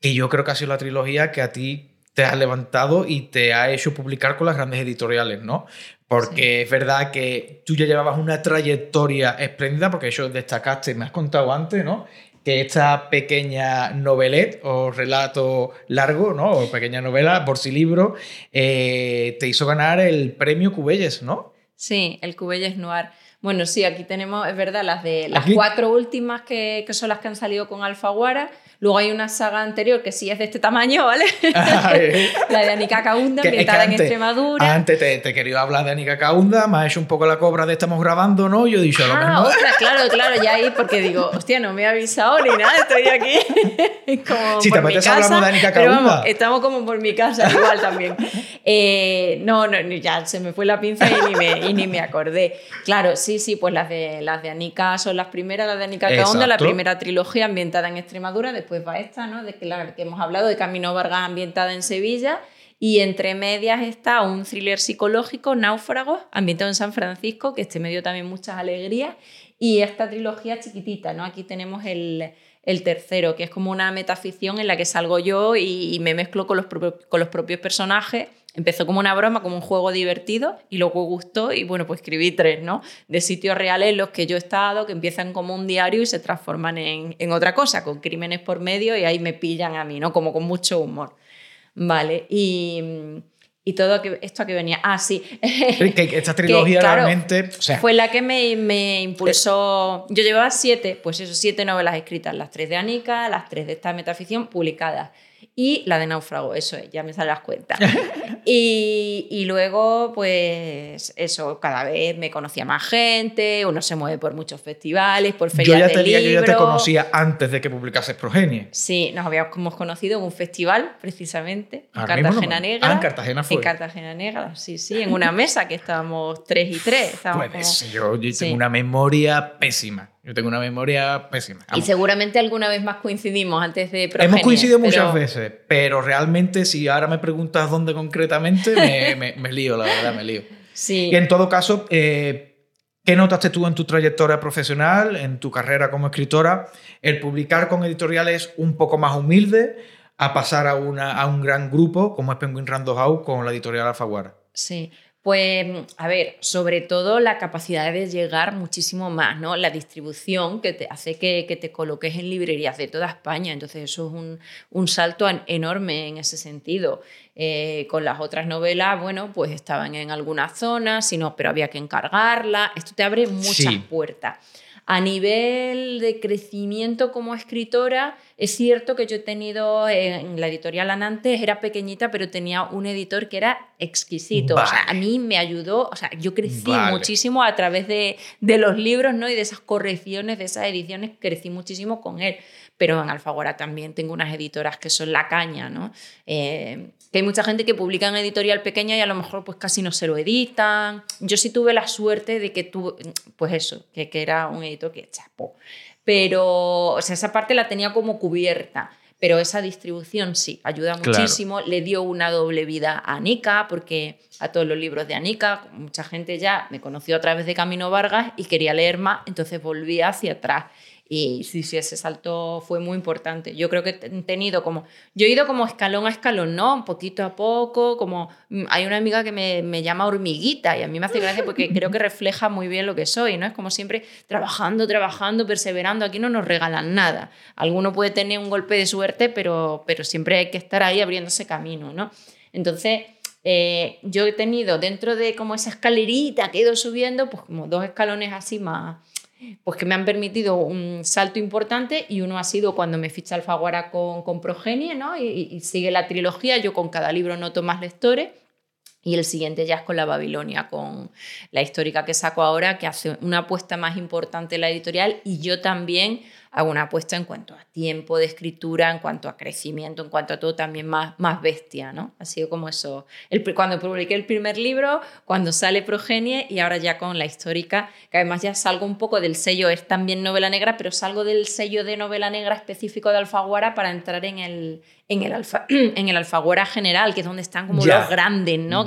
Speaker 2: que yo creo que ha sido la trilogía que a ti te ha levantado y te ha hecho publicar con las grandes editoriales, ¿no? Porque es verdad que tú ya llevabas una trayectoria espléndida, porque eso destacaste, me has contado antes, ¿no? Que esta pequeña novelet o relato largo, ¿no? O pequeña novela, por si libro, eh, te hizo ganar el premio Cubelles, ¿no?
Speaker 1: Sí, el Cubelles Noir. Bueno, sí, aquí tenemos, es verdad, las de las cuatro últimas que, que, son las que han salido con Alfaguara. Luego hay una saga anterior que sí es de este tamaño, ¿vale? la de Anika Kaunda, ambientada en Extremadura.
Speaker 2: Antes te, te quería hablar de Anika Kaunda, me ha hecho un poco la cobra de estamos grabando, ¿no? Yo he dicho lo
Speaker 1: ah, claro, claro, ya ahí, porque digo, hostia, no me ha avisado ni nada, estoy aquí. como
Speaker 2: si te apetece hablamos de Anika Kaunda.
Speaker 1: estamos como por mi casa, igual también. Eh, no, no, ya se me fue la pinza y ni, me, y ni me acordé. Claro, sí, sí, pues las de, las de Anika son las primeras, las de Anika Kaunda, la primera trilogía ambientada en Extremadura, después pues va esta, ¿no? De que, la que hemos hablado, de Camino Vargas ambientada en Sevilla. Y entre medias está un thriller psicológico, Náufragos, ambientado en San Francisco, que este me dio también muchas alegrías. Y esta trilogía chiquitita, ¿no? Aquí tenemos el, el tercero, que es como una metaficción en la que salgo yo y, me mezclo con los, con los propios personajes Empezó como una broma, como un juego divertido y luego gustó y bueno, pues escribí tres, ¿no? De sitios reales en los que yo he estado, que empiezan como un diario y se transforman en, en otra cosa, con crímenes por medio y ahí me pillan a mí, ¿no? Como con mucho humor. Vale, y... Y todo esto a que venía. Ah, sí.
Speaker 2: Que esta trilogía realmente.
Speaker 1: fue la que me, me impulsó. Yo llevaba siete, pues eso, siete novelas escritas: las tres de Anika, las tres de esta metaficción publicadas y la de náufrago, eso es, ya me salen las cuentas. y, y, luego, pues eso, cada vez me conocía más gente, uno se mueve por muchos festivales, por ferias yo ya
Speaker 2: te,
Speaker 1: Yo
Speaker 2: ya te conocía antes de que publicases Progenie.
Speaker 1: Sí, nos habíamos conocido en un festival, precisamente, en Cartagena Negra.
Speaker 2: Ah, en Cartagena fue.
Speaker 1: En Cartagena Negra, sí, sí, en una mesa que estábamos tres y tres.
Speaker 2: Pues yo, yo tengo una memoria pésima. Yo tengo una memoria pésima.
Speaker 1: Y seguramente alguna vez más coincidimos antes de
Speaker 2: Progenie, Hemos coincidido muchas veces, pero realmente si ahora me preguntas dónde concretamente, me, me, lío, la verdad, me lío.
Speaker 1: Sí.
Speaker 2: Y en todo caso, eh, ¿qué notaste tú en tu trayectoria profesional, en tu carrera como escritora? El publicar con editoriales un poco más humilde a pasar a, una, a un gran grupo como es Penguin Random House con la editorial Alfaguara.
Speaker 1: Sí. Pues, a ver, sobre todo la capacidad de llegar muchísimo más, ¿no? La distribución que te hace que, te coloques en librerías de toda España. Entonces, eso es un, salto enorme en ese sentido. Eh, con las otras novelas, bueno, pues estaban en algunas zonas, sino, pero había que encargarla. Esto te abre muchas puertas. A nivel de crecimiento como escritora, es cierto que yo he tenido en la editorial Anantes, era pequeñita, pero tenía un editor que era exquisito. O sea, a mí me ayudó, o sea, yo crecí muchísimo a través de, de, los libros, ¿no? Y de esas correcciones, de esas ediciones, crecí muchísimo con él. Pero en Alfagora también tengo unas editoras que son la caña, ¿no? Eh, que hay mucha gente que publica en editorial pequeña y a lo mejor pues casi no se lo editan. Yo sí tuve la suerte de que tuve, pues eso, que, que era un editor que chapó. Pero, o sea, esa parte la tenía como cubierta. Pero esa distribución sí, ayuda muchísimo. Le dio una doble vida a Anika, porque a todos los libros de Anika, mucha gente ya me conoció a través de Camino Vargas y quería leer más, entonces volví hacia atrás. Y sí, sí, ese salto fue muy importante. Yo creo que he tenido como, yo he ido como escalón a escalón, ¿no? Un poquito a poco, como mm, hay una amiga que me, me llama hormiguita y a mí me hace gracia porque creo que refleja muy bien lo que soy, ¿no? Es como siempre trabajando, trabajando, perseverando, aquí no nos regalan nada. Alguno puede tener un golpe de suerte, pero, pero siempre hay que estar ahí abriéndose camino, ¿no? Entonces, eh, yo he tenido dentro de como esa escalerita que he ido subiendo, pues como dos escalones así más pues que me han permitido un salto importante y uno ha sido cuando me ficha Alfaguara con, con Progenie, ¿no? Y, y, sigue la trilogía, yo con cada libro noto más lectores. Y el siguiente ya es con la Babilonia, con la histórica que saco ahora, que hace una apuesta más importante en la editorial y yo también hago una apuesta en cuanto a tiempo de escritura, en cuanto a crecimiento, en cuanto a todo también más, más bestia, ¿no? Ha sido como eso. El, cuando publiqué el primer libro, cuando sale Progenie y ahora ya con la histórica, que además ya salgo un poco del sello, es también novela negra, pero salgo del sello de novela negra específico de Alfaguara para entrar en el, en el, alfa, en el Alfaguara general, que es donde están como los grandes, ¿no?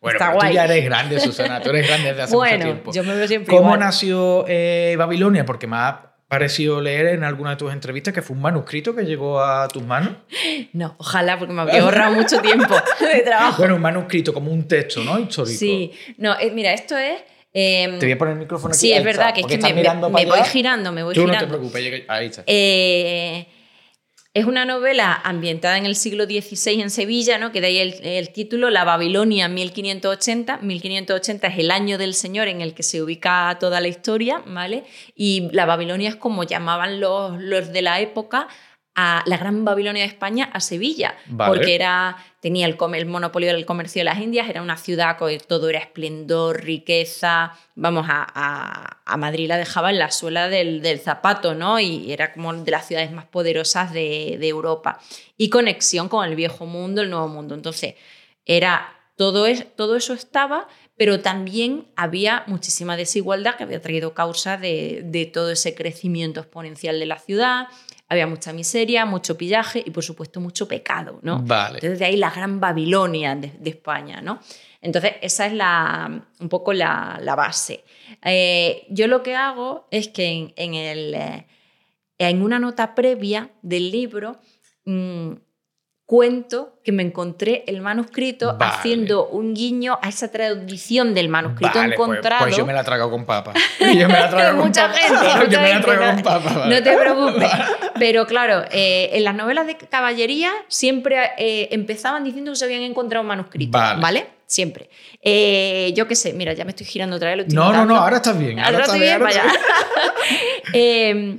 Speaker 2: Bueno, tú ya eres grande, Susana, tú eres grande desde hace mucho tiempo.
Speaker 1: Yo me veo siempre
Speaker 2: ¿Cómo nació eh, Babilonia? Porque más parecido leer en alguna de tus entrevistas que fue un manuscrito que llegó a tus manos?
Speaker 1: No, ojalá, porque me habría ahorrado mucho tiempo de trabajo.
Speaker 2: Bueno, un manuscrito, como un texto, ¿no? Histórico.
Speaker 1: Sí, no, eh, mira, esto es...
Speaker 2: Em, te voy a poner el micrófono aquí.
Speaker 1: Sí, es verdad, que es que me, voy girando, me voy
Speaker 2: Tú
Speaker 1: girando.
Speaker 2: no te preocupes, ahí está.
Speaker 1: Eh, es una novela ambientada en el siglo XVI en Sevilla, ¿no? que de ahí el, título, La Babilonia 1580. 1580 es el año del Señor en el que se ubica toda la historia, ¿vale? Y la Babilonia es como llamaban los, los de la época a la Gran Babilonia de España, a Sevilla, porque era, tenía el, el, monopolio del comercio de las Indias, era una ciudad que todo era esplendor, riqueza, vamos, a, a, Madrid la dejaba en la suela del, del, zapato, ¿no? Y era como de las ciudades más poderosas de, de Europa. Y conexión con el viejo mundo, el nuevo mundo. Entonces, era todo, es, todo eso estaba, pero también había muchísima desigualdad que había traído causa de, de, todo ese crecimiento exponencial de la ciudad, había mucha miseria, mucho pillaje y por supuesto mucho pecado, ¿no?
Speaker 2: Vale.
Speaker 1: Entonces de ahí la gran Babilonia de, España, ¿no? Entonces esa es la, un poco la, base. Eh, yo lo que hago es que en, el, eh, en una nota previa del libro mm, cuento que me encontré el manuscrito haciendo un guiño a esa tradición del manuscrito
Speaker 2: vale, pues,
Speaker 1: encontrado.
Speaker 2: Pues, yo me la trago con papa. Yo me la trago con papa.
Speaker 1: gente,
Speaker 2: yo me la trago
Speaker 1: no,
Speaker 2: con papa.
Speaker 1: No te preocupes. Pero claro, eh, en las novelas de caballería siempre eh, empezaban diciendo que se habían encontrado un manuscrito. Vale. Siempre. Eh, yo qué sé, mira, ya me estoy girando otra vez.
Speaker 2: no, no, no, ahora estás bien.
Speaker 1: Ahora,
Speaker 2: estás
Speaker 1: bien, vaya. eh,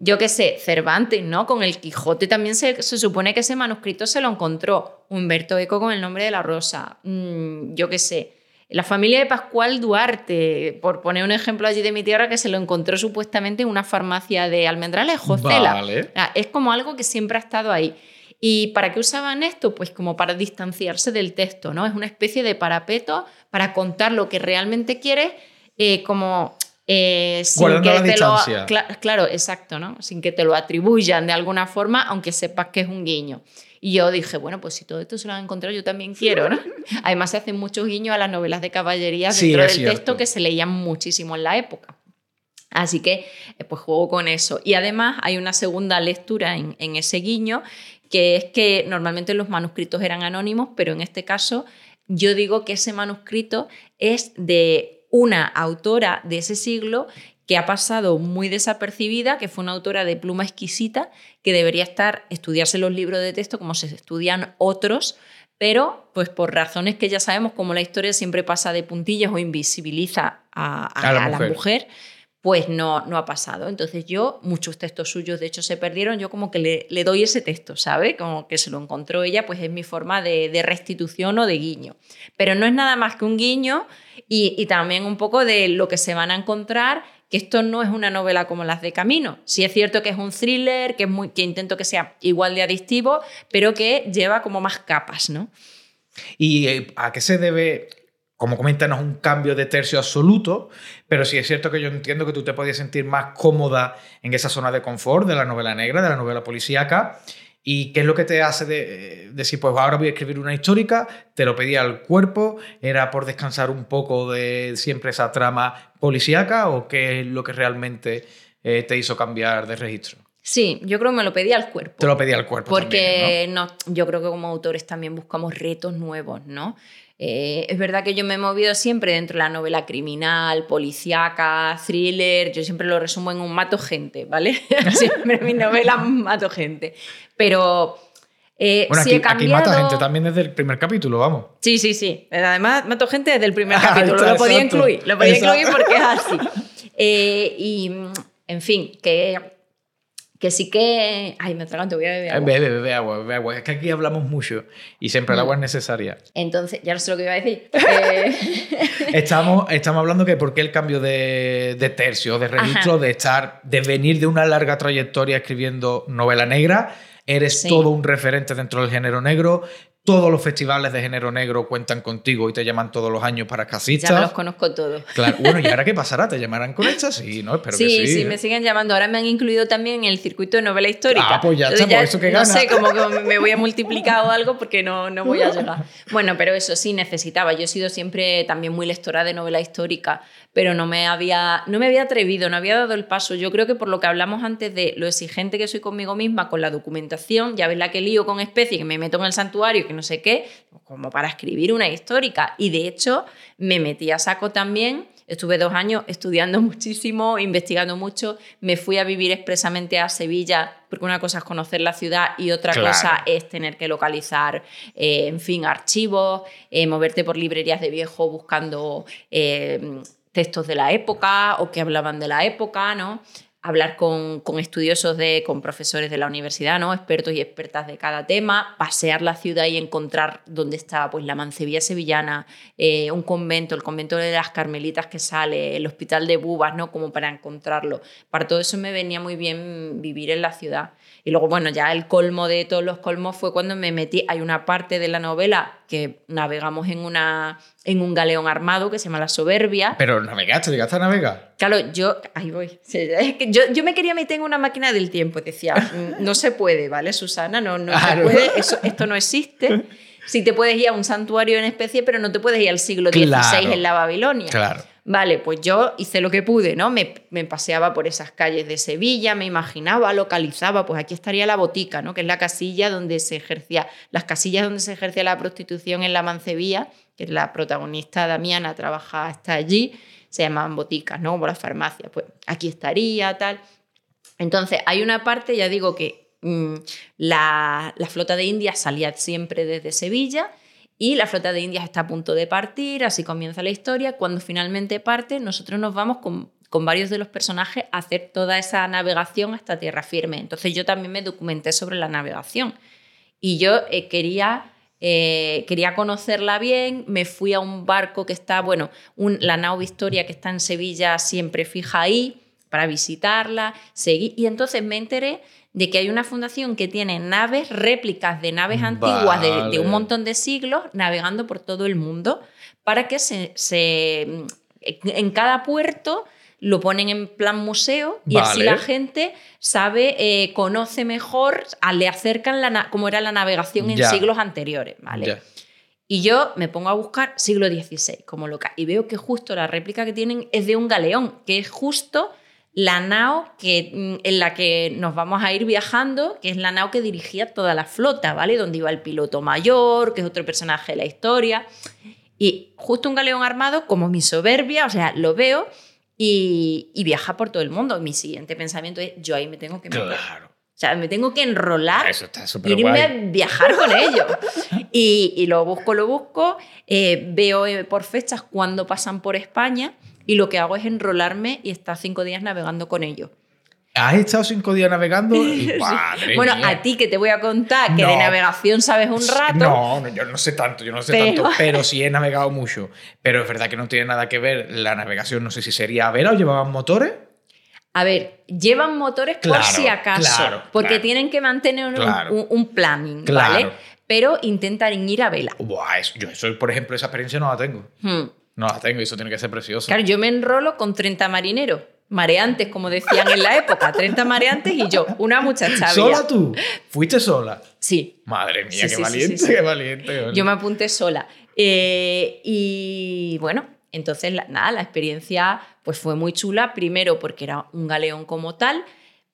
Speaker 1: yo qué sé, Cervantes, ¿no? Con el Quijote también se, supone que ese manuscrito se lo encontró Humberto Eco con el nombre de la rosa. Mm, yo qué sé. La familia de Pascual Duarte, por poner un ejemplo allí de mi tierra, que se lo encontró supuestamente en una farmacia de Almendrales, Josela. Es como algo que siempre ha estado ahí. ¿Y para qué usaban esto? Pues como para distanciarse del texto, ¿no? Es una especie de parapeto para contar lo que realmente quieres, eh, como eh, sin que te lo claro, exacto, ¿no? Sin que te lo atribuyan de alguna forma, aunque sepas que es un guiño. Y yo dije, bueno, pues si todo esto se lo han encontrado, yo también quiero, ¿no? Además se hacen muchos guiños a las novelas de caballería dentro del texto que se leían muchísimo en la época. Así que, eh, pues juego con eso. Y además hay una segunda lectura en, en ese guiño, que es que normalmente los manuscritos eran anónimos, pero en este caso yo digo que ese manuscrito es de una autora de ese siglo que ha pasado muy desapercibida, que fue una autora de pluma exquisita, que debería estar, estudiarse los libros de texto como se estudian otros, pero pues por razones que ya sabemos, como la historia siempre pasa de puntillas o invisibiliza a, la, mujer. Pues no, no ha pasado. Entonces yo, muchos textos suyos de hecho se perdieron, yo como que le, doy ese texto, ¿sabe? Como que se lo encontró ella, pues es mi forma de, restitución o de guiño. Pero no es nada más que un guiño y, también un poco de lo que se van a encontrar que esto no es una novela como las de Camino. Sí es cierto que es un thriller, que, es muy, que intento que sea igual de adictivo, pero que lleva como más capas, ¿no?
Speaker 2: ¿Y eh, a qué se debe, como comentan, un cambio de tercio absoluto, pero sí es cierto que yo entiendo que tú te podías sentir más cómoda en esa zona de confort de la novela negra, de la novela policíaca, ¿Y qué es lo que te hace de, decir, pues ahora voy a escribir una histórica? Te lo pedía al cuerpo, ¿era por descansar un poco de siempre esa trama policíaca o qué es lo que realmente eh, te hizo cambiar de registro?
Speaker 1: Sí, yo creo que me lo pedía al cuerpo.
Speaker 2: Te lo pedía al cuerpo.
Speaker 1: Porque ¿no? yo creo que como autores también buscamos retos nuevos, ¿no? Eh, es verdad que yo me he movido siempre dentro de la novela criminal, policíaca, thriller. Yo siempre lo resumo en un mato gente, ¿vale? siempre mi novela mato gente. Pero. Eh,
Speaker 2: bueno, aquí, aquí, mata gente también desde el primer capítulo, vamos.
Speaker 1: Sí, sí, sí. Además, mato gente desde el primer capítulo. lo podía incluir. Lo podía incluir porque es así. Eh, y, en fin, que que sí que... Ay, me te voy a beber agua.
Speaker 2: Bebe, bebe agua, bebe agua. Es que aquí hablamos mucho y siempre el agua es necesaria.
Speaker 1: Entonces, ya no sé lo que iba a decir. Eh,
Speaker 2: estamos, estamos hablando que por qué el cambio de, de tercio, de registro, de estar, de venir de una larga trayectoria escribiendo novela negra, eres todo un referente dentro del género negro, todos los festivales de género negro cuentan contigo y te llaman todos los años para casistas.
Speaker 1: Ya los conozco todos.
Speaker 2: Claro, bueno, ¿y ahora qué pasará? ¿Te llamarán con estas? Sí, ¿no? Espero
Speaker 1: sí,
Speaker 2: que sí.
Speaker 1: Sí, me siguen llamando. Ahora me han incluido también en el circuito de novela histórica.
Speaker 2: Ah, pues ya está, por eso que gana.
Speaker 1: No sé, como que me voy a multiplicar o algo porque no, no voy a llegar. Bueno, pero eso sí necesitaba. Yo he sido siempre también muy lectora de novela histórica, pero no me había, no me había atrevido, no había dado el paso. Yo creo que por lo que hablamos antes de lo exigente que soy conmigo misma, con la documentación, ya ves la que lío con especie, que me meto en el santuario, que no sé qué, como para escribir una histórica. Y de hecho me metí a saco también Estuve dos años estudiando muchísimo, investigando mucho. Me fui a vivir expresamente a Sevilla, porque una cosa es conocer la ciudad y otra cosa es tener que localizar, eh, en fin, archivos, eh, moverte por librerías de viejo buscando eh, textos de la época o que hablaban de la época, ¿no? Hablar con, estudiosos, de, con profesores de la universidad, ¿no? expertos y expertas de cada tema, pasear la ciudad y encontrar dónde estaba pues, la mancebía sevillana, eh, un convento, el convento de las Carmelitas que sale, el hospital de Bubas, ¿no? como para encontrarlo. Para todo eso me venía muy bien vivir en la ciudad. Y luego, bueno, ya el colmo de todos los colmos fue cuando me metí, hay una parte de la novela que navegamos en, una, en un galeón armado que se llama La Soberbia.
Speaker 2: Pero navegaste, llegaste a navegar.
Speaker 1: Claro, yo, ahí voy. yo, yo, me quería meter en una máquina del tiempo, decía, mm, no se puede, ¿vale, Susana? No, no se puede, Eso, esto no existe. Sí te puedes ir a un santuario en especie, pero no te puedes ir al siglo XVI en la Babilonia.
Speaker 2: Claro.
Speaker 1: Vale, pues yo hice lo que pude, ¿no? Me, paseaba por esas calles de Sevilla, me imaginaba, localizaba, pues aquí estaría la botica, ¿no? Que es la casilla donde se ejercía, las casillas donde se ejercía la prostitución en la Mancebía, que es la protagonista Damiana, trabaja hasta allí, se llamaban boticas, ¿no? Como las farmacias, pues aquí estaría, tal. Entonces, hay una parte, ya digo que mm, la, la flota de Indias salía siempre desde Sevilla, y la flota de Indias está a punto de partir, así comienza la historia. Cuando finalmente parte, nosotros nos vamos con, varios de los personajes a hacer toda esa navegación hasta tierra firme. Entonces yo también me documenté sobre la navegación. Y yo eh, quería, eh, quería conocerla bien, me fui a un barco que está, bueno, la nao Victoria que está en Sevilla siempre fija ahí para visitarla, seguí, y entonces me enteré de que hay una fundación que tiene naves, réplicas de naves antiguas de, un montón de siglos, navegando por todo el mundo, para que se, en cada puerto lo ponen en plan museo y así la gente sabe, eh, conoce mejor, le acercan la, cómo era la navegación en siglos anteriores. ¿vale? Y yo me pongo a buscar siglo XVI como loca y veo que justo la réplica que tienen es de un galeón, que es justo la nao que, mm, en la que nos vamos a ir viajando, que es la nao que dirigía toda la flota, ¿vale? Donde iba el piloto mayor, que es otro personaje de la historia. Y justo un galeón armado, como mi soberbia, o sea, lo veo y, viaja por todo el mundo. Mi siguiente pensamiento es, yo ahí me tengo que meter. Claro. O sea, me tengo que enrolar, Eso está irme a viajar con ellos. Y, lo busco, lo busco, eh, veo eh, por fechas cuando pasan por España y lo que hago es enrolarme y estar cinco días navegando con ellos.
Speaker 2: ¿Has estado cinco días navegando?
Speaker 1: bueno, a ti que te voy a contar que de navegación sabes un rato.
Speaker 2: No, yo no sé tanto, yo no sé tanto, pero sí he navegado mucho. Pero es verdad que no tiene nada que ver la navegación, no sé si sería a vela o llevaban motores.
Speaker 1: A ver, llevan motores por si acaso, porque tienen que mantener un, planning, ¿vale? Pero intentan ir a vela.
Speaker 2: Buah, eso, yo eso, por ejemplo, esa experiencia no la tengo. Hmm. No la tengo y eso tiene que ser precioso.
Speaker 1: Claro, yo me enrolo con 30 marineros, mareantes, como decían en la época, 30 mareantes y yo, una muchacha.
Speaker 2: ¿Sola tú? ¿Fuiste sola?
Speaker 1: Sí.
Speaker 2: Madre mía, qué valiente, qué valiente.
Speaker 1: Yo me apunté sola. Eh, y bueno, entonces, nada, la experiencia pues fue muy chula, primero porque era un galeón como tal,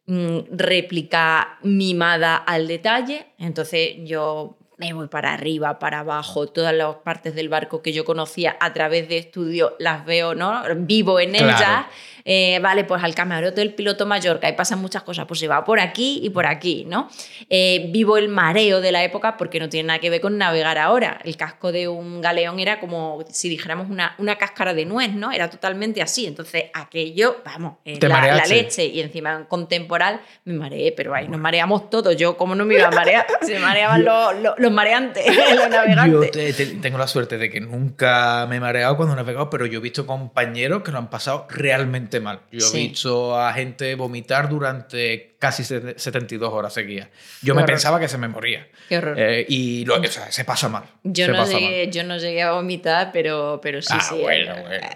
Speaker 1: mm, réplica mimada al detalle, entonces yo me voy para arriba, para abajo, todas las partes del barco que yo conocía a través de estudio las veo, ¿no? Vivo en ellas. Eh, vale, pues al camarote del piloto Mallorca, ahí pasan muchas cosas, pues se va por aquí y por aquí, ¿no? Eh, vivo el mareo de la época porque no tiene nada que ver con navegar ahora. El casco de un galeón era como si dijéramos una, una cáscara de nuez, ¿no? Era totalmente así. Entonces, aquello, vamos, eh, la, la, leche y encima contemporáneo me mareé, pero ahí nos mareamos todos. Yo, como no me iba a marear? Se mareaban los, los, mareantes, los navegantes.
Speaker 2: Yo tengo la suerte de que nunca me he mareado cuando he navegado, pero yo he visto compañeros que lo han pasado realmente mal. Yo he visto a gente vomitar durante casi 72 horas seguidas. Yo me pensaba que se me moría.
Speaker 1: Qué horror.
Speaker 2: Eh, y lo, se pasa mal.
Speaker 1: Yo, no llegué, yo no llegué a vomitar, pero, pero sí, ah, sí. Bueno, bueno.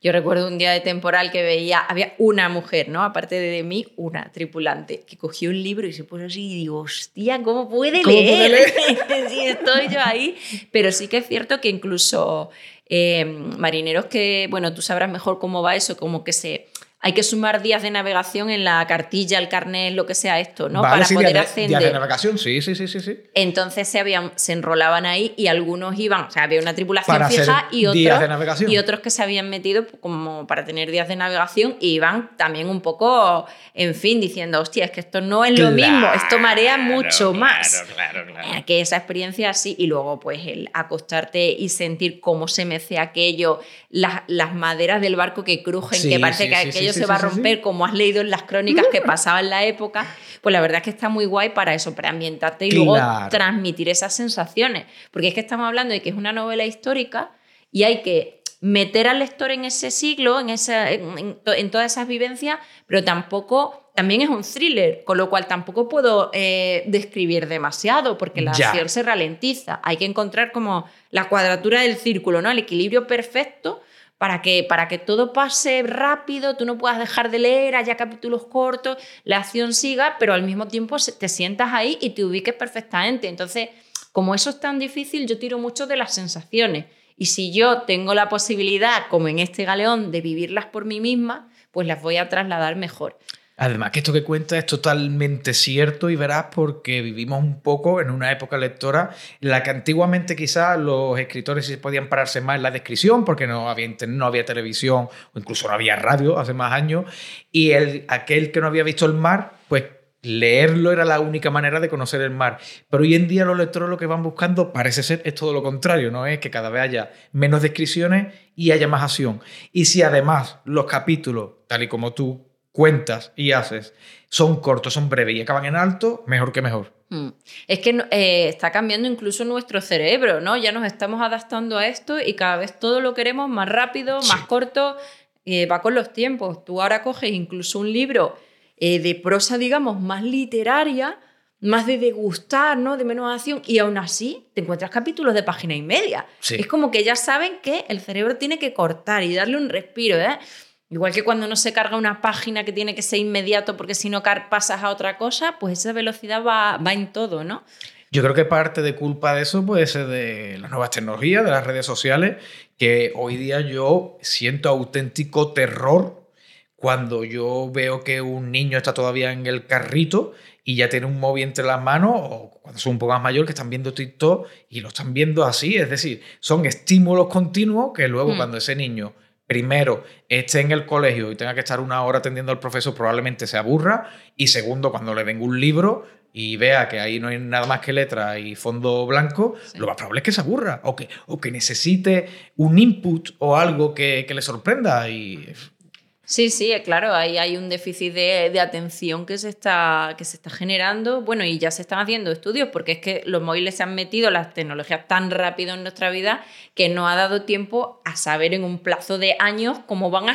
Speaker 1: Yo recuerdo un día de temporal que veía, había una mujer, ¿no? Aparte de mí, una tripulante, que cogió un libro y se puso así y digo, hostia, ¿cómo puede leer? sí, estoy yo ahí. Pero sí que es cierto que incluso eh, marineros que, bueno, tú sabrás mejor cómo va eso, como que se hay que sumar días de navegación en la cartilla, el carnet, lo que sea esto, ¿no?
Speaker 2: Vale,
Speaker 1: Para
Speaker 2: sí,
Speaker 1: poder
Speaker 2: días, de, días de navegación, sí, sí, sí, sí. sí.
Speaker 1: Entonces se, habían, se enrolaban ahí y algunos iban, o sea, había una tripulación
Speaker 2: Para
Speaker 1: fija y otros, y otros que se habían metido como para tener días de navegación y iban también un poco, en fin, diciendo, hostia, es que esto no es lo mismo, esto marea mucho
Speaker 2: Claro,
Speaker 1: más.
Speaker 2: Claro, claro.
Speaker 1: Eh, Que esa experiencia así, y luego pues el acostarte y sentir cómo se mece aquello, las, las maderas del barco que crujen,
Speaker 2: Sí,
Speaker 1: que parece
Speaker 2: sí,
Speaker 1: que
Speaker 2: sí, sí,
Speaker 1: se
Speaker 2: sí,
Speaker 1: va a romper, como has leído en las crónicas que pasaba en la época, pues la verdad es que está muy guay para eso, para ambientarte y luego transmitir esas sensaciones. Porque es que estamos hablando de que es una novela histórica y hay que meter al lector en ese siglo, en, esa, en todas esas vivencias, pero tampoco, también es un thriller, con lo cual tampoco puedo eh, describir demasiado, porque la
Speaker 2: Ya.
Speaker 1: acción se ralentiza. Hay que encontrar como la cuadratura del círculo, ¿no? El equilibrio perfecto para que, para que todo pase rápido, tú no puedas dejar de leer, haya capítulos cortos, la acción siga, pero al mismo tiempo te sientas ahí y te ubiques perfectamente. Entonces, como eso es tan difícil, yo tiro mucho de las sensaciones. Y si yo tengo la posibilidad, como en este galeón, de vivirlas por mí misma, pues las voy a trasladar mejor.
Speaker 2: Además, que esto que cuenta es totalmente cierto y verás porque vivimos un poco en una época lectora en la que antiguamente quizás los escritores podían pararse más en la descripción porque no había no había televisión o incluso no había radio hace más años y el, aquel que no había visto el mar, pues leerlo era la única manera de conocer el mar. Pero hoy en día los lectores lo que van buscando parece ser es todo lo contrario, ¿no? Es que cada vez haya menos descripciones y haya más acción. Y si además los capítulos, tal y como tú cuentas y haces, son cortos, son breves y acaban en alto, mejor que mejor.
Speaker 1: Mm. Es que eh, está cambiando incluso nuestro cerebro, ¿no? Ya nos estamos adaptando a esto y cada vez todo lo queremos más rápido,
Speaker 2: Sí.
Speaker 1: más corto, eh, va con los tiempos. Tú ahora coges incluso un libro eh, de prosa, digamos, más literaria, más de degustar, ¿no? De menos acción, y aún así te encuentras capítulos de página y media.
Speaker 2: Sí.
Speaker 1: Es como que ya saben que el cerebro tiene que cortar y darle un respiro, ¿eh? Igual que cuando no se carga una página que tiene que ser inmediato porque si no pasas a otra cosa, pues esa velocidad va, va en todo, ¿no?
Speaker 2: Yo creo que parte de culpa de eso puede ser de las nuevas tecnologías, de las redes sociales, que hoy día yo siento auténtico terror cuando yo veo que un niño está todavía en el carrito y ya tiene un móvil entre las manos, o cuando son un poco más mayor que están viendo TikTok y lo están viendo así. Es decir, son estímulos continuos que luego
Speaker 1: Mm.
Speaker 2: cuando ese niño primero esté en el colegio y tenga que estar una hora atendiendo al profesor, probablemente se aburra. Y segundo, cuando le den un libro y vea que ahí no hay nada más que letra y fondo blanco,
Speaker 1: Sí.
Speaker 2: lo más probable es que se aburra o que, o que necesite un input o algo que, que le sorprenda. Y
Speaker 1: Sí, sí, eh, claro, ahí hay un déficit de, de atención que se, está, que se está generando. Bueno, y ya se están haciendo estudios porque es que los móviles se han metido, las tecnologías tan rápido en nuestra vida que no ha dado tiempo a saber en un plazo de años cómo van a,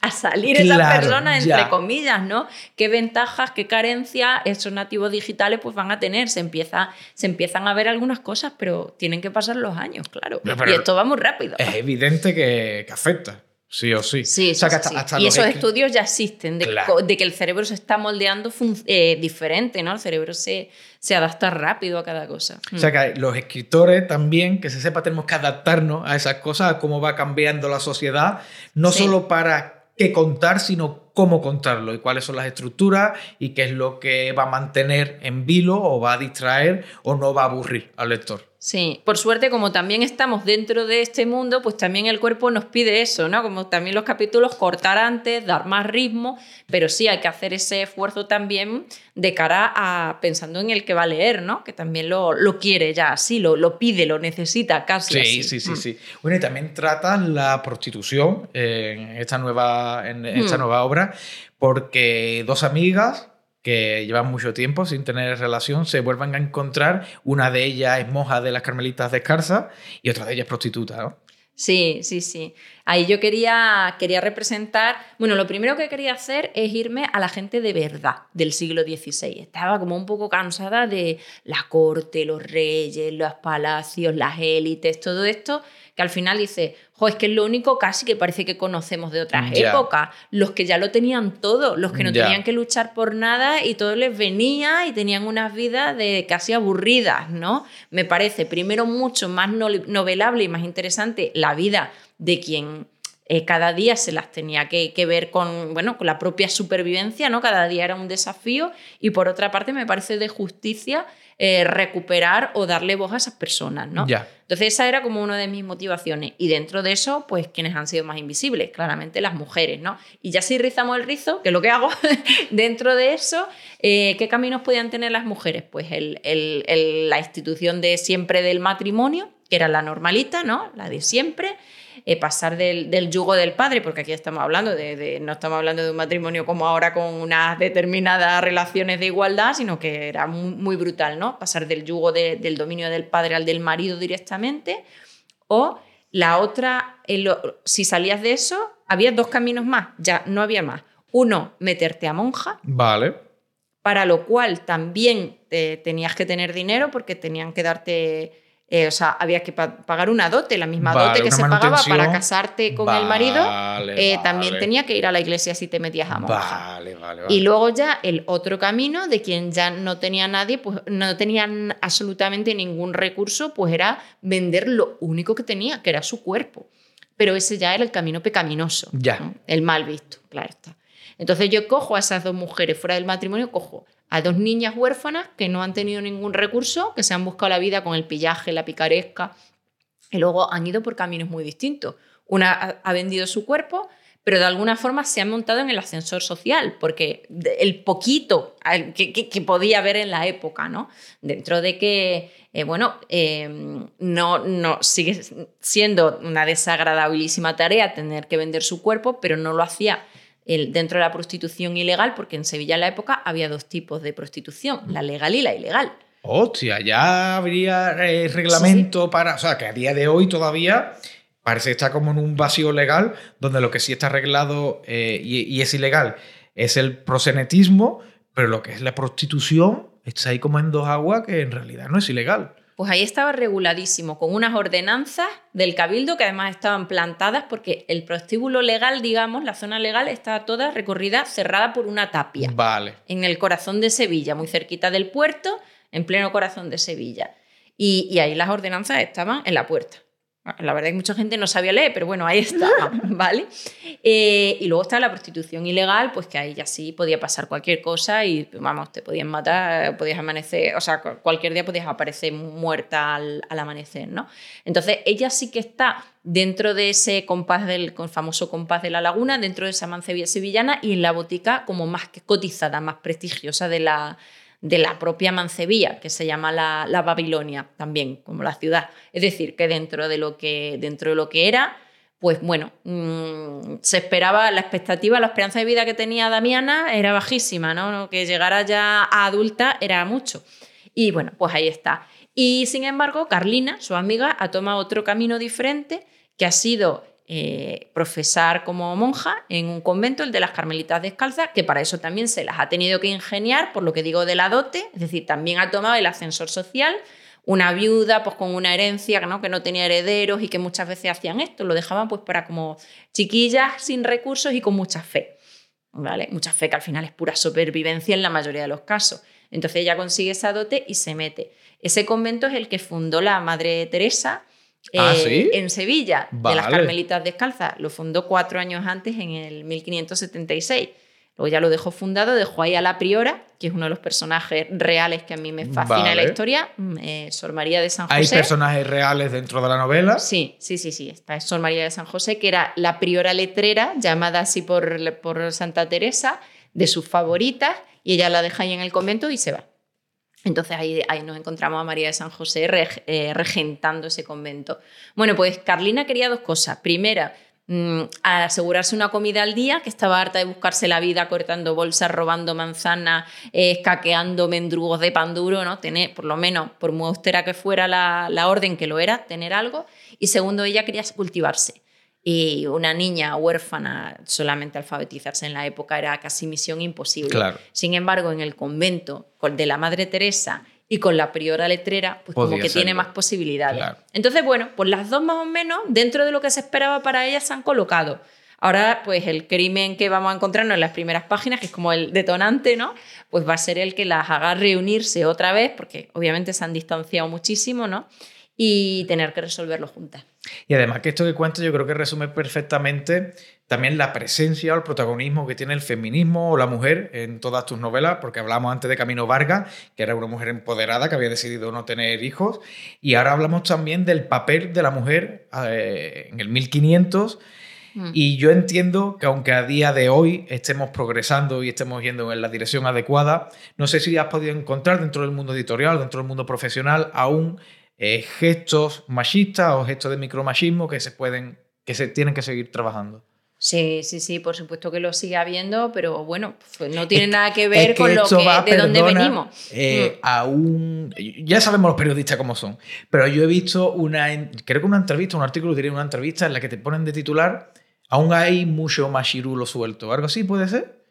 Speaker 1: a salir esas
Speaker 2: Claro,
Speaker 1: personas,
Speaker 2: ya.
Speaker 1: entre comillas, ¿no? Qué ventajas, qué carencias esos nativos digitales pues van a tener. Se, empieza, se empiezan a ver algunas cosas, pero tienen que pasar los años, claro.
Speaker 2: Pero-
Speaker 1: y esto va muy rápido.
Speaker 2: es evidente que, que afecta, sí o sí.
Speaker 1: Sí,
Speaker 2: O sea, que hasta-
Speaker 1: sí.
Speaker 2: hasta
Speaker 1: y esos
Speaker 2: escri-
Speaker 1: estudios ya existen, de,
Speaker 2: Claro.
Speaker 1: de que el cerebro se está moldeando eh, diferente, ¿no? El cerebro se, se adapta rápido a cada cosa.
Speaker 2: O sea que los escritores también, que se sepa, tenemos que adaptarnos a esas cosas, a cómo va cambiando la sociedad, no
Speaker 1: Sí.
Speaker 2: solo para qué contar, sino cómo contarlo y cuáles son las estructuras y qué es lo que va a mantener en vilo o va a distraer o no va a aburrir al lector.
Speaker 1: Sí, por suerte, como también estamos dentro de este mundo, pues también el cuerpo nos pide eso, ¿no? Como también los capítulos cortar antes, dar más ritmo, pero sí hay que hacer ese esfuerzo también de cara a pensando en el que va a leer, ¿no? Que también lo, lo quiere ya así, lo, lo pide, lo necesita casi.
Speaker 2: Sí,
Speaker 1: así.
Speaker 2: sí, sí,
Speaker 1: Mm.
Speaker 2: sí. Bueno, y también tratan la prostitución en esta nueva, en esta
Speaker 1: Hmm.
Speaker 2: nueva obra, porque dos amigas que llevan mucho tiempo sin tener relación se vuelvan a encontrar. Una de ellas es monja de las Carmelitas Descalzas y otra de ellas es prostituta, ¿no?
Speaker 1: Sí, sí, sí. Ahí yo quería, quería representar, bueno, lo primero que quería hacer es irme a la gente de verdad del siglo XVI. Estaba como un poco cansada de la corte, los reyes, los palacios, las élites, todo esto, que al final dice, jo, es que es lo único casi que parece que conocemos de otras épocas, los que ya lo tenían todo, los que no tenían que luchar por nada y todo les venía y tenían unas vidas de casi aburridas, ¿no? Me parece primero mucho más no- novelable y más interesante la vida de quien eh, cada día se las tenía que, ver con, bueno, con la propia supervivencia, ¿no? Cada día era un desafío y por otra parte me parece de justicia eh, recuperar o darle voz a esas personas, ¿no? Entonces esa era como una de mis motivaciones y dentro de eso, pues quienes han sido más invisibles, claramente las mujeres, ¿no? Y ya si rizamos el rizo, que es lo que hago, dentro de eso, eh, ¿qué caminos podían tener las mujeres? Pues la institución de siempre del matrimonio, que era la normalita, ¿no? La de siempre eh, pasar del, yugo del padre, porque aquí estamos hablando de, no estamos hablando de un matrimonio como ahora con unas determinadas relaciones de igualdad, sino que era muy, brutal, ¿no? Pasar del yugo del dominio del padre al del marido directamente. O la otra, si salías de eso, había dos caminos más, ya no había más. Uno, meterte a monja.
Speaker 2: Vale.
Speaker 1: Para lo cual también tenías que tener dinero porque tenían que darte eh, o sea, había que pagar una dote, la misma dote que se pagaba para casarte con el marido, eh, también tenía que ir a la iglesia si te metías a monja. y luego ya el otro camino de quien ya no tenía nadie, pues no tenían absolutamente ningún recurso, pues era vender lo único que tenía, que era su cuerpo. Pero ese ya era el camino pecaminoso,
Speaker 2: ya.
Speaker 1: el mal visto, claro está. Entonces yo cojo a esas dos mujeres fuera del matrimonio, cojo a dos niñas huérfanas que no han tenido ningún recurso, que se han buscado la vida con el pillaje, la picaresca, y luego han ido por caminos muy distintos. Una ha vendido su cuerpo, pero de alguna forma se han montado en el ascensor social, porque el poquito que, podía haber en la época, ¿no? Dentro de que, eh, bueno, em, no, no sigue siendo una desagradabilísima tarea tener que vender su cuerpo, pero no lo hacía dentro de la prostitución ilegal, porque en Sevilla en la época había dos tipos de prostitución, la legal y la ilegal.
Speaker 2: Hostia, ya habría eh, reglamento para. O sea, que a día de hoy todavía parece que está como en un vacío legal, donde lo que sí está arreglado eh, y, es ilegal es el prosenetismo, pero lo que es la prostitución está ahí como en dos aguas que en realidad no es ilegal.
Speaker 1: Pues ahí estaba reguladísimo, con unas ordenanzas del cabildo que además estaban plantadas porque el prostíbulo legal, digamos, la zona legal estaba toda recorrida, cerrada por una tapia.
Speaker 2: Vale.
Speaker 1: En el corazón de Sevilla, muy cerquita del puerto, en pleno corazón de Sevilla. y ahí las ordenanzas estaban en la puerta. La verdad es que mucha gente no sabía leer, pero bueno, ahí está, ¿vale? Eh, y luego está la prostitución ilegal, pues que ahí ya sí podía pasar cualquier cosa y, vamos, te podían matar, podías amanecer, o sea, cualquier día podías aparecer muerta al, amanecer, ¿no? Entonces, ella sí que está dentro de ese compás del famoso compás de la laguna, dentro de esa mancebía sevillana y en la botica como más que cotizada, más prestigiosa de la, de la propia Mancebía, que se llama la, Babilonia también, como la ciudad. Es decir, que dentro de lo que, dentro de lo que era, pues bueno, mm, se esperaba, la expectativa, la esperanza de vida que tenía Damiana era bajísima, ¿no? Que llegara ya a adulta era mucho. Y bueno, pues ahí está. Y sin embargo, Carlina, su amiga, ha tomado otro camino diferente, que ha sido eh, profesar como monja en un convento, el de las Carmelitas Descalzas, que para eso también se las ha tenido que ingeniar, por lo que digo de la dote, es decir, también ha tomado el ascensor social, una viuda pues con una herencia ¿no? que no tenía herederos y que muchas veces hacían esto, lo dejaban pues para como chiquillas sin recursos y con mucha fe. ¿Vale? Mucha fe que al final es pura supervivencia en la mayoría de los casos. Entonces ella consigue esa dote y se mete. Ese convento es el que fundó la Madre Teresa,
Speaker 2: ¿Ah,
Speaker 1: eh, en Sevilla, de las Carmelitas Descalzas. Lo fundó cuatro años antes, en el 1576. Luego ya lo dejó fundado, dejó ahí a la priora, que es uno de los personajes reales que a mí me fascina en la historia, mm, eh, Sor María de San José.
Speaker 2: ¿Hay personajes reales dentro de la novela?
Speaker 1: Sí, sí, sí, sí. Está Sor María de San José, que era la priora letrera, llamada así por, por Santa Teresa, de sus favoritas, y ella la deja ahí en el convento y se va. Entonces ahí, nos encontramos a María de San José eh, regentando ese convento. Bueno, pues Carlina quería dos cosas. Primera, mm, asegurarse una comida al día, que estaba harta de buscarse la vida cortando bolsas, robando manzanas, eh, escaqueando mendrugos de pan duro, ¿no? Tener, por lo menos, por muy austera que fuera la, la orden que lo era, tener algo. Y segundo, ella quería cultivarse y una niña huérfana solamente alfabetizarse en la época era casi misión imposible. Sin embargo, en el convento de la Madre Teresa y con la priora letrera, pues como que tiene más posibilidades. Entonces, bueno, pues las dos más o menos, dentro de lo que se esperaba para ellas, se han colocado. Ahora, pues el crimen que vamos a encontrarnos en las primeras páginas, que es como el detonante, ¿no? Pues va a ser el que las haga reunirse otra vez, porque obviamente se han distanciado muchísimo, ¿no? Y tener que resolverlo juntas.
Speaker 2: Y además que esto que cuento yo creo que resume perfectamente también la presencia o el protagonismo que tiene el feminismo o la mujer en todas tus novelas, porque hablamos antes de Camino Vargas, que era una mujer empoderada que había decidido no tener hijos, y ahora hablamos también del papel de la mujer eh, en el 1500. Mm. Y yo entiendo que aunque a día de hoy estemos progresando y estemos yendo en la dirección adecuada, no sé si has podido encontrar dentro del mundo editorial, dentro del mundo profesional, aún eh, gestos machistas o gestos de micromachismo que se pueden, que se tienen que seguir trabajando.
Speaker 1: Sí, sí, sí, por supuesto que lo sigue habiendo, pero bueno, pues no tiene nada que ver con lo que, de dónde venimos.
Speaker 2: Eh, mm. Aún, ya sabemos los periodistas cómo son, pero yo he visto una, creo que una entrevista, un artículo, diría una entrevista en la que te ponen de titular, aún hay mucho machirulo suelto, ¿algo así puede ser?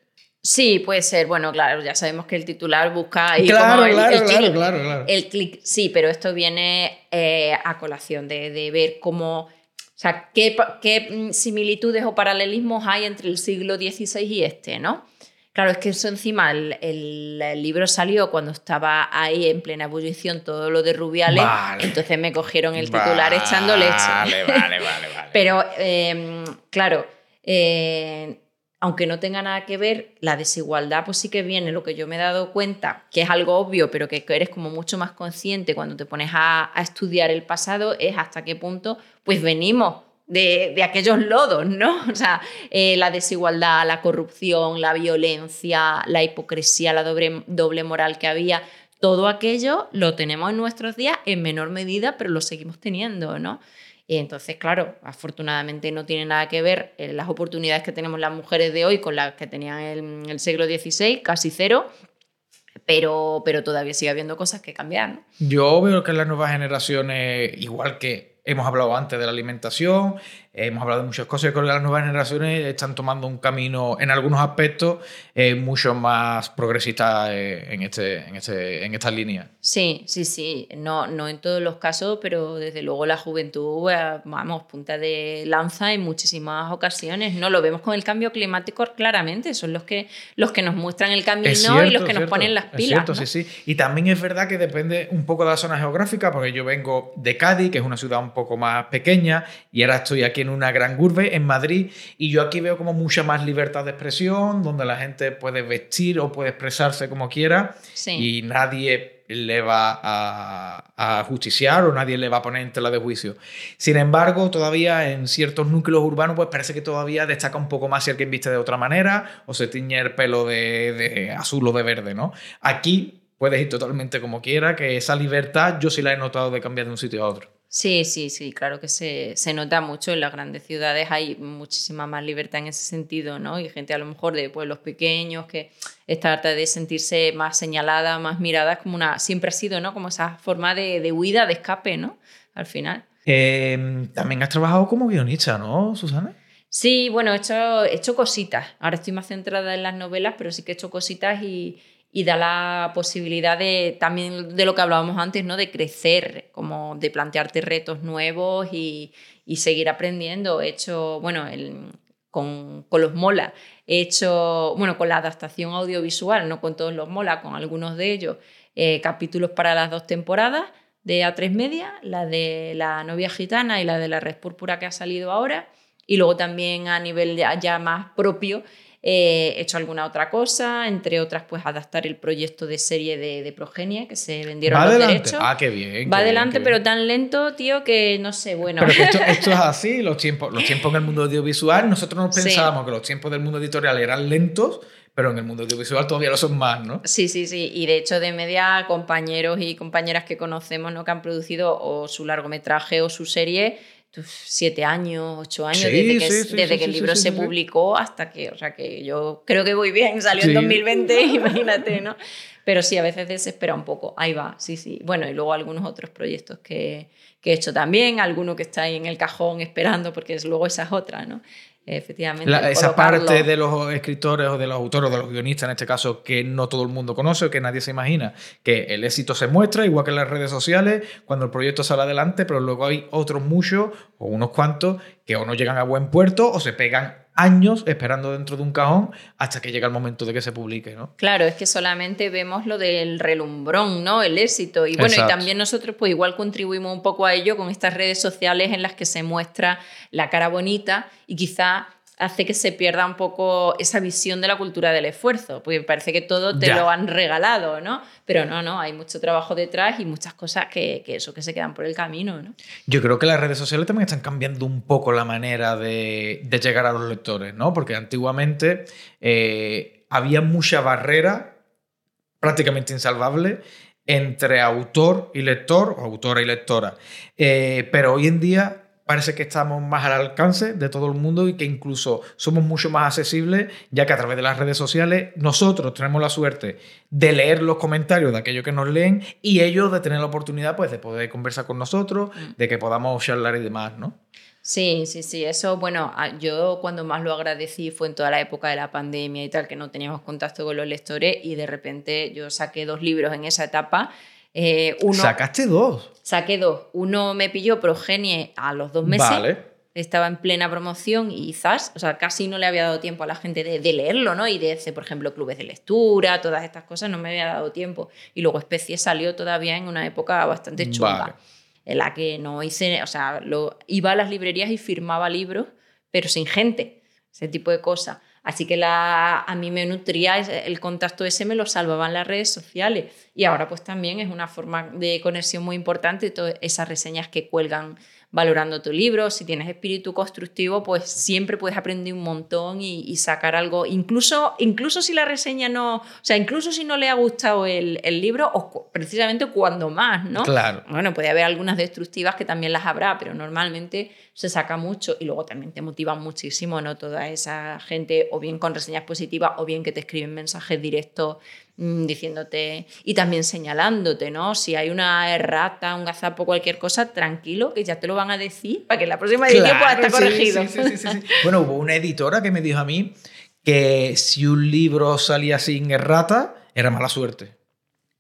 Speaker 1: Sí, puede ser. Bueno, claro, ya sabemos que el titular busca
Speaker 2: ahí claro, el, claro, claro, claro,
Speaker 1: El clic, sí, pero esto viene eh, a colación de, ver cómo, o sea, qué, qué, mm, similitudes o paralelismos hay entre el siglo XVI y este, ¿no? Claro, es que eso encima, el, libro salió cuando estaba ahí en plena ebullición todo lo de Rubiales, entonces me cogieron el titular echando leche.
Speaker 2: Vale, vale, vale.
Speaker 1: pero, em, claro, eh, aunque no tenga nada que ver, la desigualdad pues sí que viene, lo que yo me he dado cuenta, que es algo obvio, pero que eres como mucho más consciente cuando te pones a, estudiar el pasado, es hasta qué punto pues venimos de, aquellos lodos, ¿no? O sea, eh, la desigualdad, la corrupción, la violencia, la hipocresía, la doble, doble moral que había, todo aquello lo tenemos en nuestros días en menor medida, pero lo seguimos teniendo, ¿no? Y entonces, claro, afortunadamente no tiene nada que ver eh, las oportunidades que tenemos las mujeres de hoy con las que tenían en el siglo XVI, casi cero, pero, pero todavía sigue habiendo cosas que cambiar.
Speaker 2: Yo veo que las nuevas generaciones, igual que hemos hablado antes de la alimentación, Hemos hablado de muchas cosas y creo que las nuevas generaciones están tomando un camino en algunos aspectos eh, mucho más progresista eh, en, este, en, este, en esta línea.
Speaker 1: Sí, sí, sí. No, no en todos los casos, pero desde luego la juventud, eh, vamos, punta de lanza en muchísimas ocasiones. No lo vemos con el cambio climático claramente. Son los que, los que nos muestran el camino y los que nos ponen las pilas.
Speaker 2: Sí, sí. Y también es verdad que depende un poco de la zona geográfica, porque yo vengo de Cádiz, que es una ciudad un poco más pequeña, y ahora estoy aquí en una gran urbe, en Madrid, y yo aquí veo como mucha más libertad de expresión, donde la gente puede vestir o puede expresarse como quiera y nadie le va a, justiciar o nadie le va a poner en tela de juicio. Sin embargo, todavía en ciertos núcleos urbanos, pues parece que todavía destaca un poco más si alguien viste de otra manera o se tiñe el pelo de, de azul o de verde, ¿no? Aquí puedes ir totalmente como quiera, que esa libertad yo sí la he notado de cambiar de un sitio a otro.
Speaker 1: Sí, sí, sí, claro que se, se, nota mucho. En las grandes ciudades hay muchísima más libertad en ese sentido, ¿no? Y gente a lo mejor de pueblos pequeños que está harta de sentirse más señalada, más mirada, como una. Siempre ha sido, ¿no? Como esa forma de, de huida, de escape, ¿no? Al final.
Speaker 2: Em, también has trabajado como guionista, ¿no, Susana?
Speaker 1: Sí, bueno, he hecho, he hecho cositas. Ahora estoy más centrada en las novelas, pero sí que he hecho cositas y y da la posibilidad de también de lo que hablábamos antes, ¿no? De crecer, como de plantearte retos nuevos y, y seguir aprendiendo. He hecho, bueno, con, con, los Mola, he hecho, bueno, con la adaptación audiovisual, no con todos los Mola, con algunos de ellos, eh, capítulos para las dos temporadas de A3 Media, la de la novia gitana y la de la red púrpura que ha salido ahora, y luego también a nivel ya más propio he hecho alguna otra cosa, entre otras, pues adaptar el proyecto de serie de, de Progenia, que se vendieron
Speaker 2: ¿Va
Speaker 1: los
Speaker 2: adelante?
Speaker 1: derechos.
Speaker 2: Ah, qué bien.
Speaker 1: Va adelante, pero tan lento, tío, que no sé, bueno.
Speaker 2: Pero esto, esto, es así, los tiempos, los tiempos en el mundo audiovisual, nosotros no pensábamos que los tiempos del mundo editorial eran lentos, pero en el mundo audiovisual todavía lo son más, ¿no?
Speaker 1: Sí, sí, sí. Y de hecho, de media, compañeros y compañeras que conocemos, ¿no? Que han producido o su largometraje o su serie siete años, ocho años, desde que, desde que el libro se publicó hasta que, o sea, que yo creo que voy bien, salió en 2020, imagínate, ¿no? Pero sí, a veces desespera un poco, ahí va, sí, sí. Bueno, y luego algunos otros proyectos que, que he hecho también, alguno que está ahí en el cajón esperando, porque es, luego esa es otra, ¿no? Efectivamente.
Speaker 2: esa parte de los escritores o de los autores o de los guionistas, en este caso, que no todo el mundo conoce o que nadie se imagina, que el éxito se muestra, igual que en las redes sociales, cuando el proyecto sale adelante, pero luego hay otros muchos o unos cuantos que o no llegan a buen puerto o se pegan años esperando dentro de un cajón hasta que llega el momento de que se publique, ¿no?
Speaker 1: Claro, es que solamente vemos lo del relumbrón, ¿no? El éxito. Y bueno, y también nosotros pues igual contribuimos un poco a ello con estas redes sociales en las que se muestra la cara bonita y quizá hace que se pierda un poco esa visión de la cultura del esfuerzo, porque parece que todo te lo han regalado, ¿no? Pero no, no, hay mucho trabajo detrás y muchas cosas que, eso, que se quedan por el camino, ¿no?
Speaker 2: Yo creo que las redes sociales también están cambiando un poco la manera de, llegar a los lectores, ¿no? Porque antiguamente eh, había mucha barrera prácticamente insalvable entre autor y lector, o autora y lectora. Eh, pero hoy en día parece que estamos más al alcance de todo el mundo y que incluso somos mucho más accesibles, ya que a través de las redes sociales nosotros tenemos la suerte de leer los comentarios de aquellos que nos leen y ellos de tener la oportunidad pues, de poder conversar con nosotros, mm. de que podamos charlar y demás, ¿no?
Speaker 1: Sí, sí, sí, eso, bueno, yo cuando más lo agradecí fue en toda la época de la pandemia y tal, que no teníamos contacto con los lectores y de repente yo saqué dos libros en esa etapa
Speaker 2: eh, ¿Sacaste dos?
Speaker 1: Saqué dos. Uno me pilló Progenie a los dos meses. Vale. Estaba en plena promoción y quizás, o sea, casi no le había dado tiempo a la gente de, leerlo, ¿no? Y de hacer, por ejemplo, clubes de lectura, todas estas cosas, no me había dado tiempo. Y luego Especie salió todavía en una época bastante chunga, en la que no hice, o sea, lo, iba a las librerías y firmaba libros, pero sin gente, ese tipo de cosas. Así que la, a mí me nutría el contacto ese, me lo salvaban las redes sociales. Y ahora pues también es una forma de conexión muy importante, todas esas reseñas que cuelgan valorando tu libro, si tienes espíritu constructivo, pues siempre puedes aprender un montón y, sacar algo, incluso, incluso si la reseña no, o sea, incluso si no le ha gustado el, el, libro, o precisamente cuando más, ¿no?
Speaker 2: Claro.
Speaker 1: Bueno, puede haber algunas destructivas que también las habrá, pero normalmente se saca mucho y luego también te motiva muchísimo, ¿no? Toda esa gente, o bien con reseñas positivas, o bien que te escriben mensajes directos diciéndote y también señalándote, ¿no? Si hay una errata, un gazapo, cualquier cosa, tranquilo, que ya te lo van a decir para que la próxima edición pueda estar corregido.
Speaker 2: bueno, hubo una editora que me dijo a mí que si un libro salía sin errata, era mala suerte.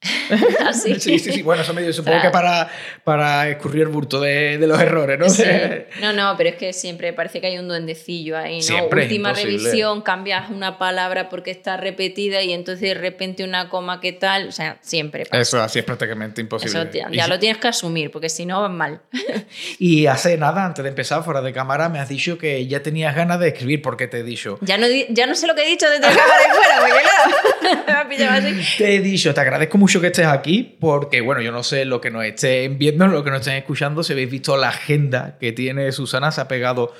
Speaker 1: ¿Así?
Speaker 2: sí, sí, sí. Bueno, eso me supongo que para, para escurrir el burto de, de los errores, ¿no?
Speaker 1: No, no, pero es que siempre parece que hay un duendecillo ahí, ¿no? Última revisión, cambias una palabra porque está repetida y entonces de repente una coma, ¿qué tal? O sea, siempre pasa.
Speaker 2: Eso así es prácticamente imposible.
Speaker 1: Eso ya, lo tienes que asumir porque si no, vas mal.
Speaker 2: y hace nada, antes de empezar, fuera de cámara, me has dicho que ya tenías ganas de escribir porque te he dicho.
Speaker 1: Ya no, ya no sé lo que he dicho desde cámara y fuera, porque me ha pillado así.
Speaker 2: Te he dicho, te agradezco mucho que estés aquí porque, bueno, yo no sé lo que nos estén viendo, lo que nos estén escuchando, si habéis visto la agenda que tiene Susana, se ha pegado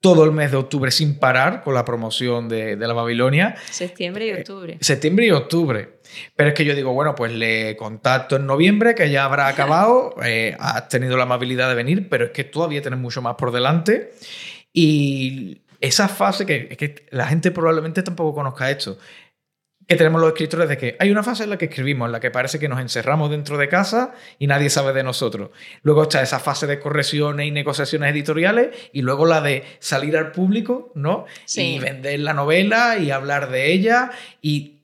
Speaker 2: todo el mes de octubre sin parar con la promoción de, la Babilonia.
Speaker 1: Septiembre y octubre.
Speaker 2: Eh, septiembre y octubre. Pero es que yo digo, bueno, pues le contacto en noviembre, que ya habrá acabado, eh, has tenido la amabilidad de venir, pero es que todavía tienes mucho más por delante. Y esa fase que, es que la gente probablemente tampoco conozca esto que tenemos los escritores de que hay una fase en la que escribimos, en la que parece que nos encerramos dentro de casa y nadie sabe de nosotros. Luego está esa fase de correcciones y negociaciones editoriales y luego la de salir al público, ¿no? Y vender la novela y hablar de ella y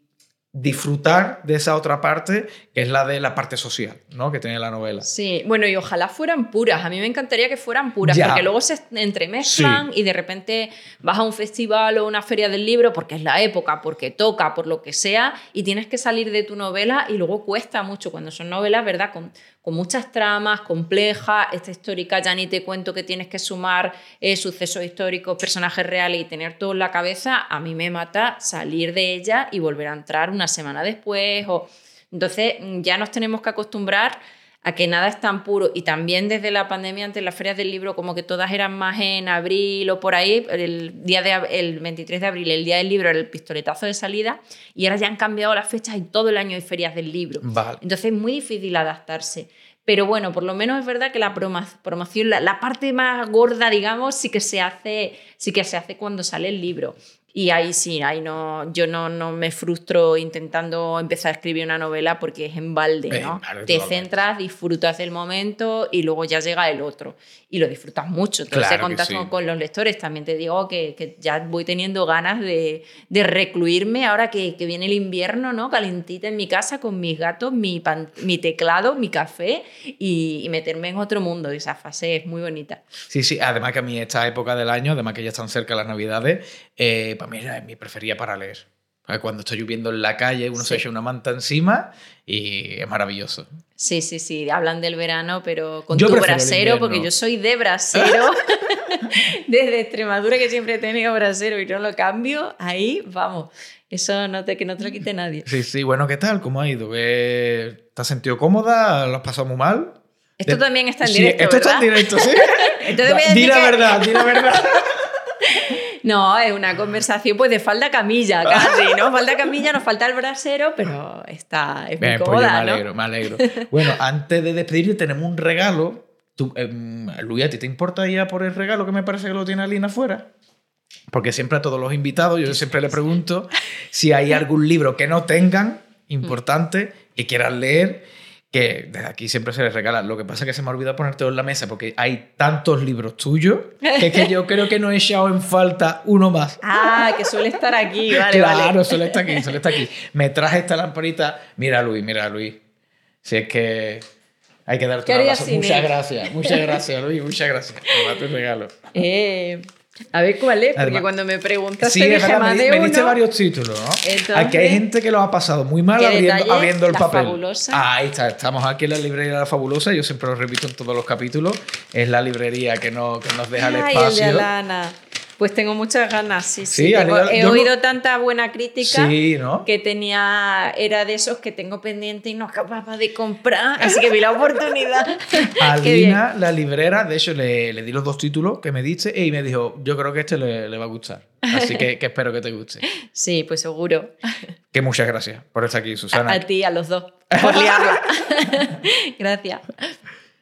Speaker 2: disfrutar de esa otra parte, que es la de la parte social, ¿no? Que tiene la novela.
Speaker 1: Sí, bueno, y ojalá fueran puras. A mí me encantaría que fueran puras, porque luego se entremezclan y de repente vas a un festival o una feria del libro, porque es la época, porque toca, por lo que sea, y tienes que salir de tu novela y luego cuesta mucho cuando son novelas, ¿verdad? Con, con muchas tramas, complejas, esta histórica ya ni te cuento que tienes que sumar eh, sucesos históricos, personajes reales y tener todo en la cabeza, a mí me mata salir de ella y volver a entrar una semana después. O... Entonces ya nos tenemos que acostumbrar a que nada es tan puro. Y también desde la pandemia, ante las ferias del libro, como que todas eran más en abril o por ahí, el, día de, el 23 de abril, el día del libro era el pistoletazo de salida, y ahora ya han cambiado las fechas y todo el año hay ferias del libro. Entonces es muy difícil adaptarse. Pero bueno, por lo menos es verdad que la promoción, la, parte más gorda, digamos, sí que se hace, sí que se hace cuando sale el libro. Y ahí sí, ahí no, yo no, no me frustro intentando empezar a escribir una novela porque es en balde, ¿no? Te centras, disfrutas del momento y luego ya llega el otro. Y lo disfrutas mucho. Entonces, claro contacto con los lectores, también te digo que, que ya voy teniendo ganas de, de recluirme ahora que, que, viene el invierno, ¿no? Calentita en mi casa con mis gatos, mi, mi teclado, mi café y, y, meterme en otro mundo. Esa fase es muy bonita.
Speaker 2: Sí, sí, además que a mí esta época del año, además que ya están cerca las navidades, eh, para mí es mi preferida para leer. Cuando está lloviendo en la calle, uno se echa una manta encima y es maravilloso.
Speaker 1: Sí, sí, sí. Hablan del verano, pero con tu brasero, porque yo soy de brasero. Desde Extremadura, que siempre he tenido brasero y no lo cambio, ahí vamos. Eso no te, que no te lo quite nadie.
Speaker 2: Sí, sí. Bueno, ¿qué tal? ¿Cómo ha ido? ¿Te has sentido cómoda? ¿Lo has pasado muy mal?
Speaker 1: Esto también está en directo.
Speaker 2: esto está en directo, sí.
Speaker 1: Entonces voy a
Speaker 2: di la verdad, di la verdad.
Speaker 1: No, es una conversación pues de falda camilla, casi, ¿no? Falda camilla, nos falta el brasero, pero está, es muy Bien, pues me
Speaker 2: alegro, me alegro. Bueno, antes de despedirte tenemos un regalo. Tú, eh, Luis, ¿a ti te importa ya por el regalo que me parece que lo tiene Alina afuera? Porque siempre a todos los invitados yo siempre le pregunto si hay algún libro que no tengan importante y quieran leer que desde aquí siempre se les regala. Lo que pasa es que se me ha olvidado ponerte en la mesa porque hay tantos libros tuyos que, que yo creo que no he echado en falta uno más.
Speaker 1: Ah, que suele estar aquí, vale,
Speaker 2: Claro, suele estar aquí, suele estar aquí. Me traje esta lamparita. Mira, Luis, mira, Luis. Si es que hay que darte un abrazo. Muchas gracias, muchas gracias, Luis, muchas gracias por tu regalo.
Speaker 1: Eh, a ver cuál es, porque cuando me preguntas
Speaker 2: sí, dije más me, me diste varios títulos, ¿no? aquí hay gente que lo ha pasado muy mal abriendo, abriendo, el papel. Fabulosa. ahí está, estamos aquí en la librería de la Fabulosa, yo siempre lo repito en todos los capítulos, es la librería que, no, que nos deja el espacio.
Speaker 1: El de Alana. Pues tengo muchas ganas, sí, sí. he oído tanta buena crítica que tenía, era de esos que tengo pendiente y no acababa de comprar, así que vi la oportunidad.
Speaker 2: Alina, la librera, de hecho le, le, di los dos títulos que me diste y me dijo, yo creo que este le, le va a gustar. Así que, que, espero que te guste.
Speaker 1: Sí, pues seguro.
Speaker 2: Que muchas gracias por estar aquí, Susana.
Speaker 1: A, a ti, a los dos, por liarla. gracias.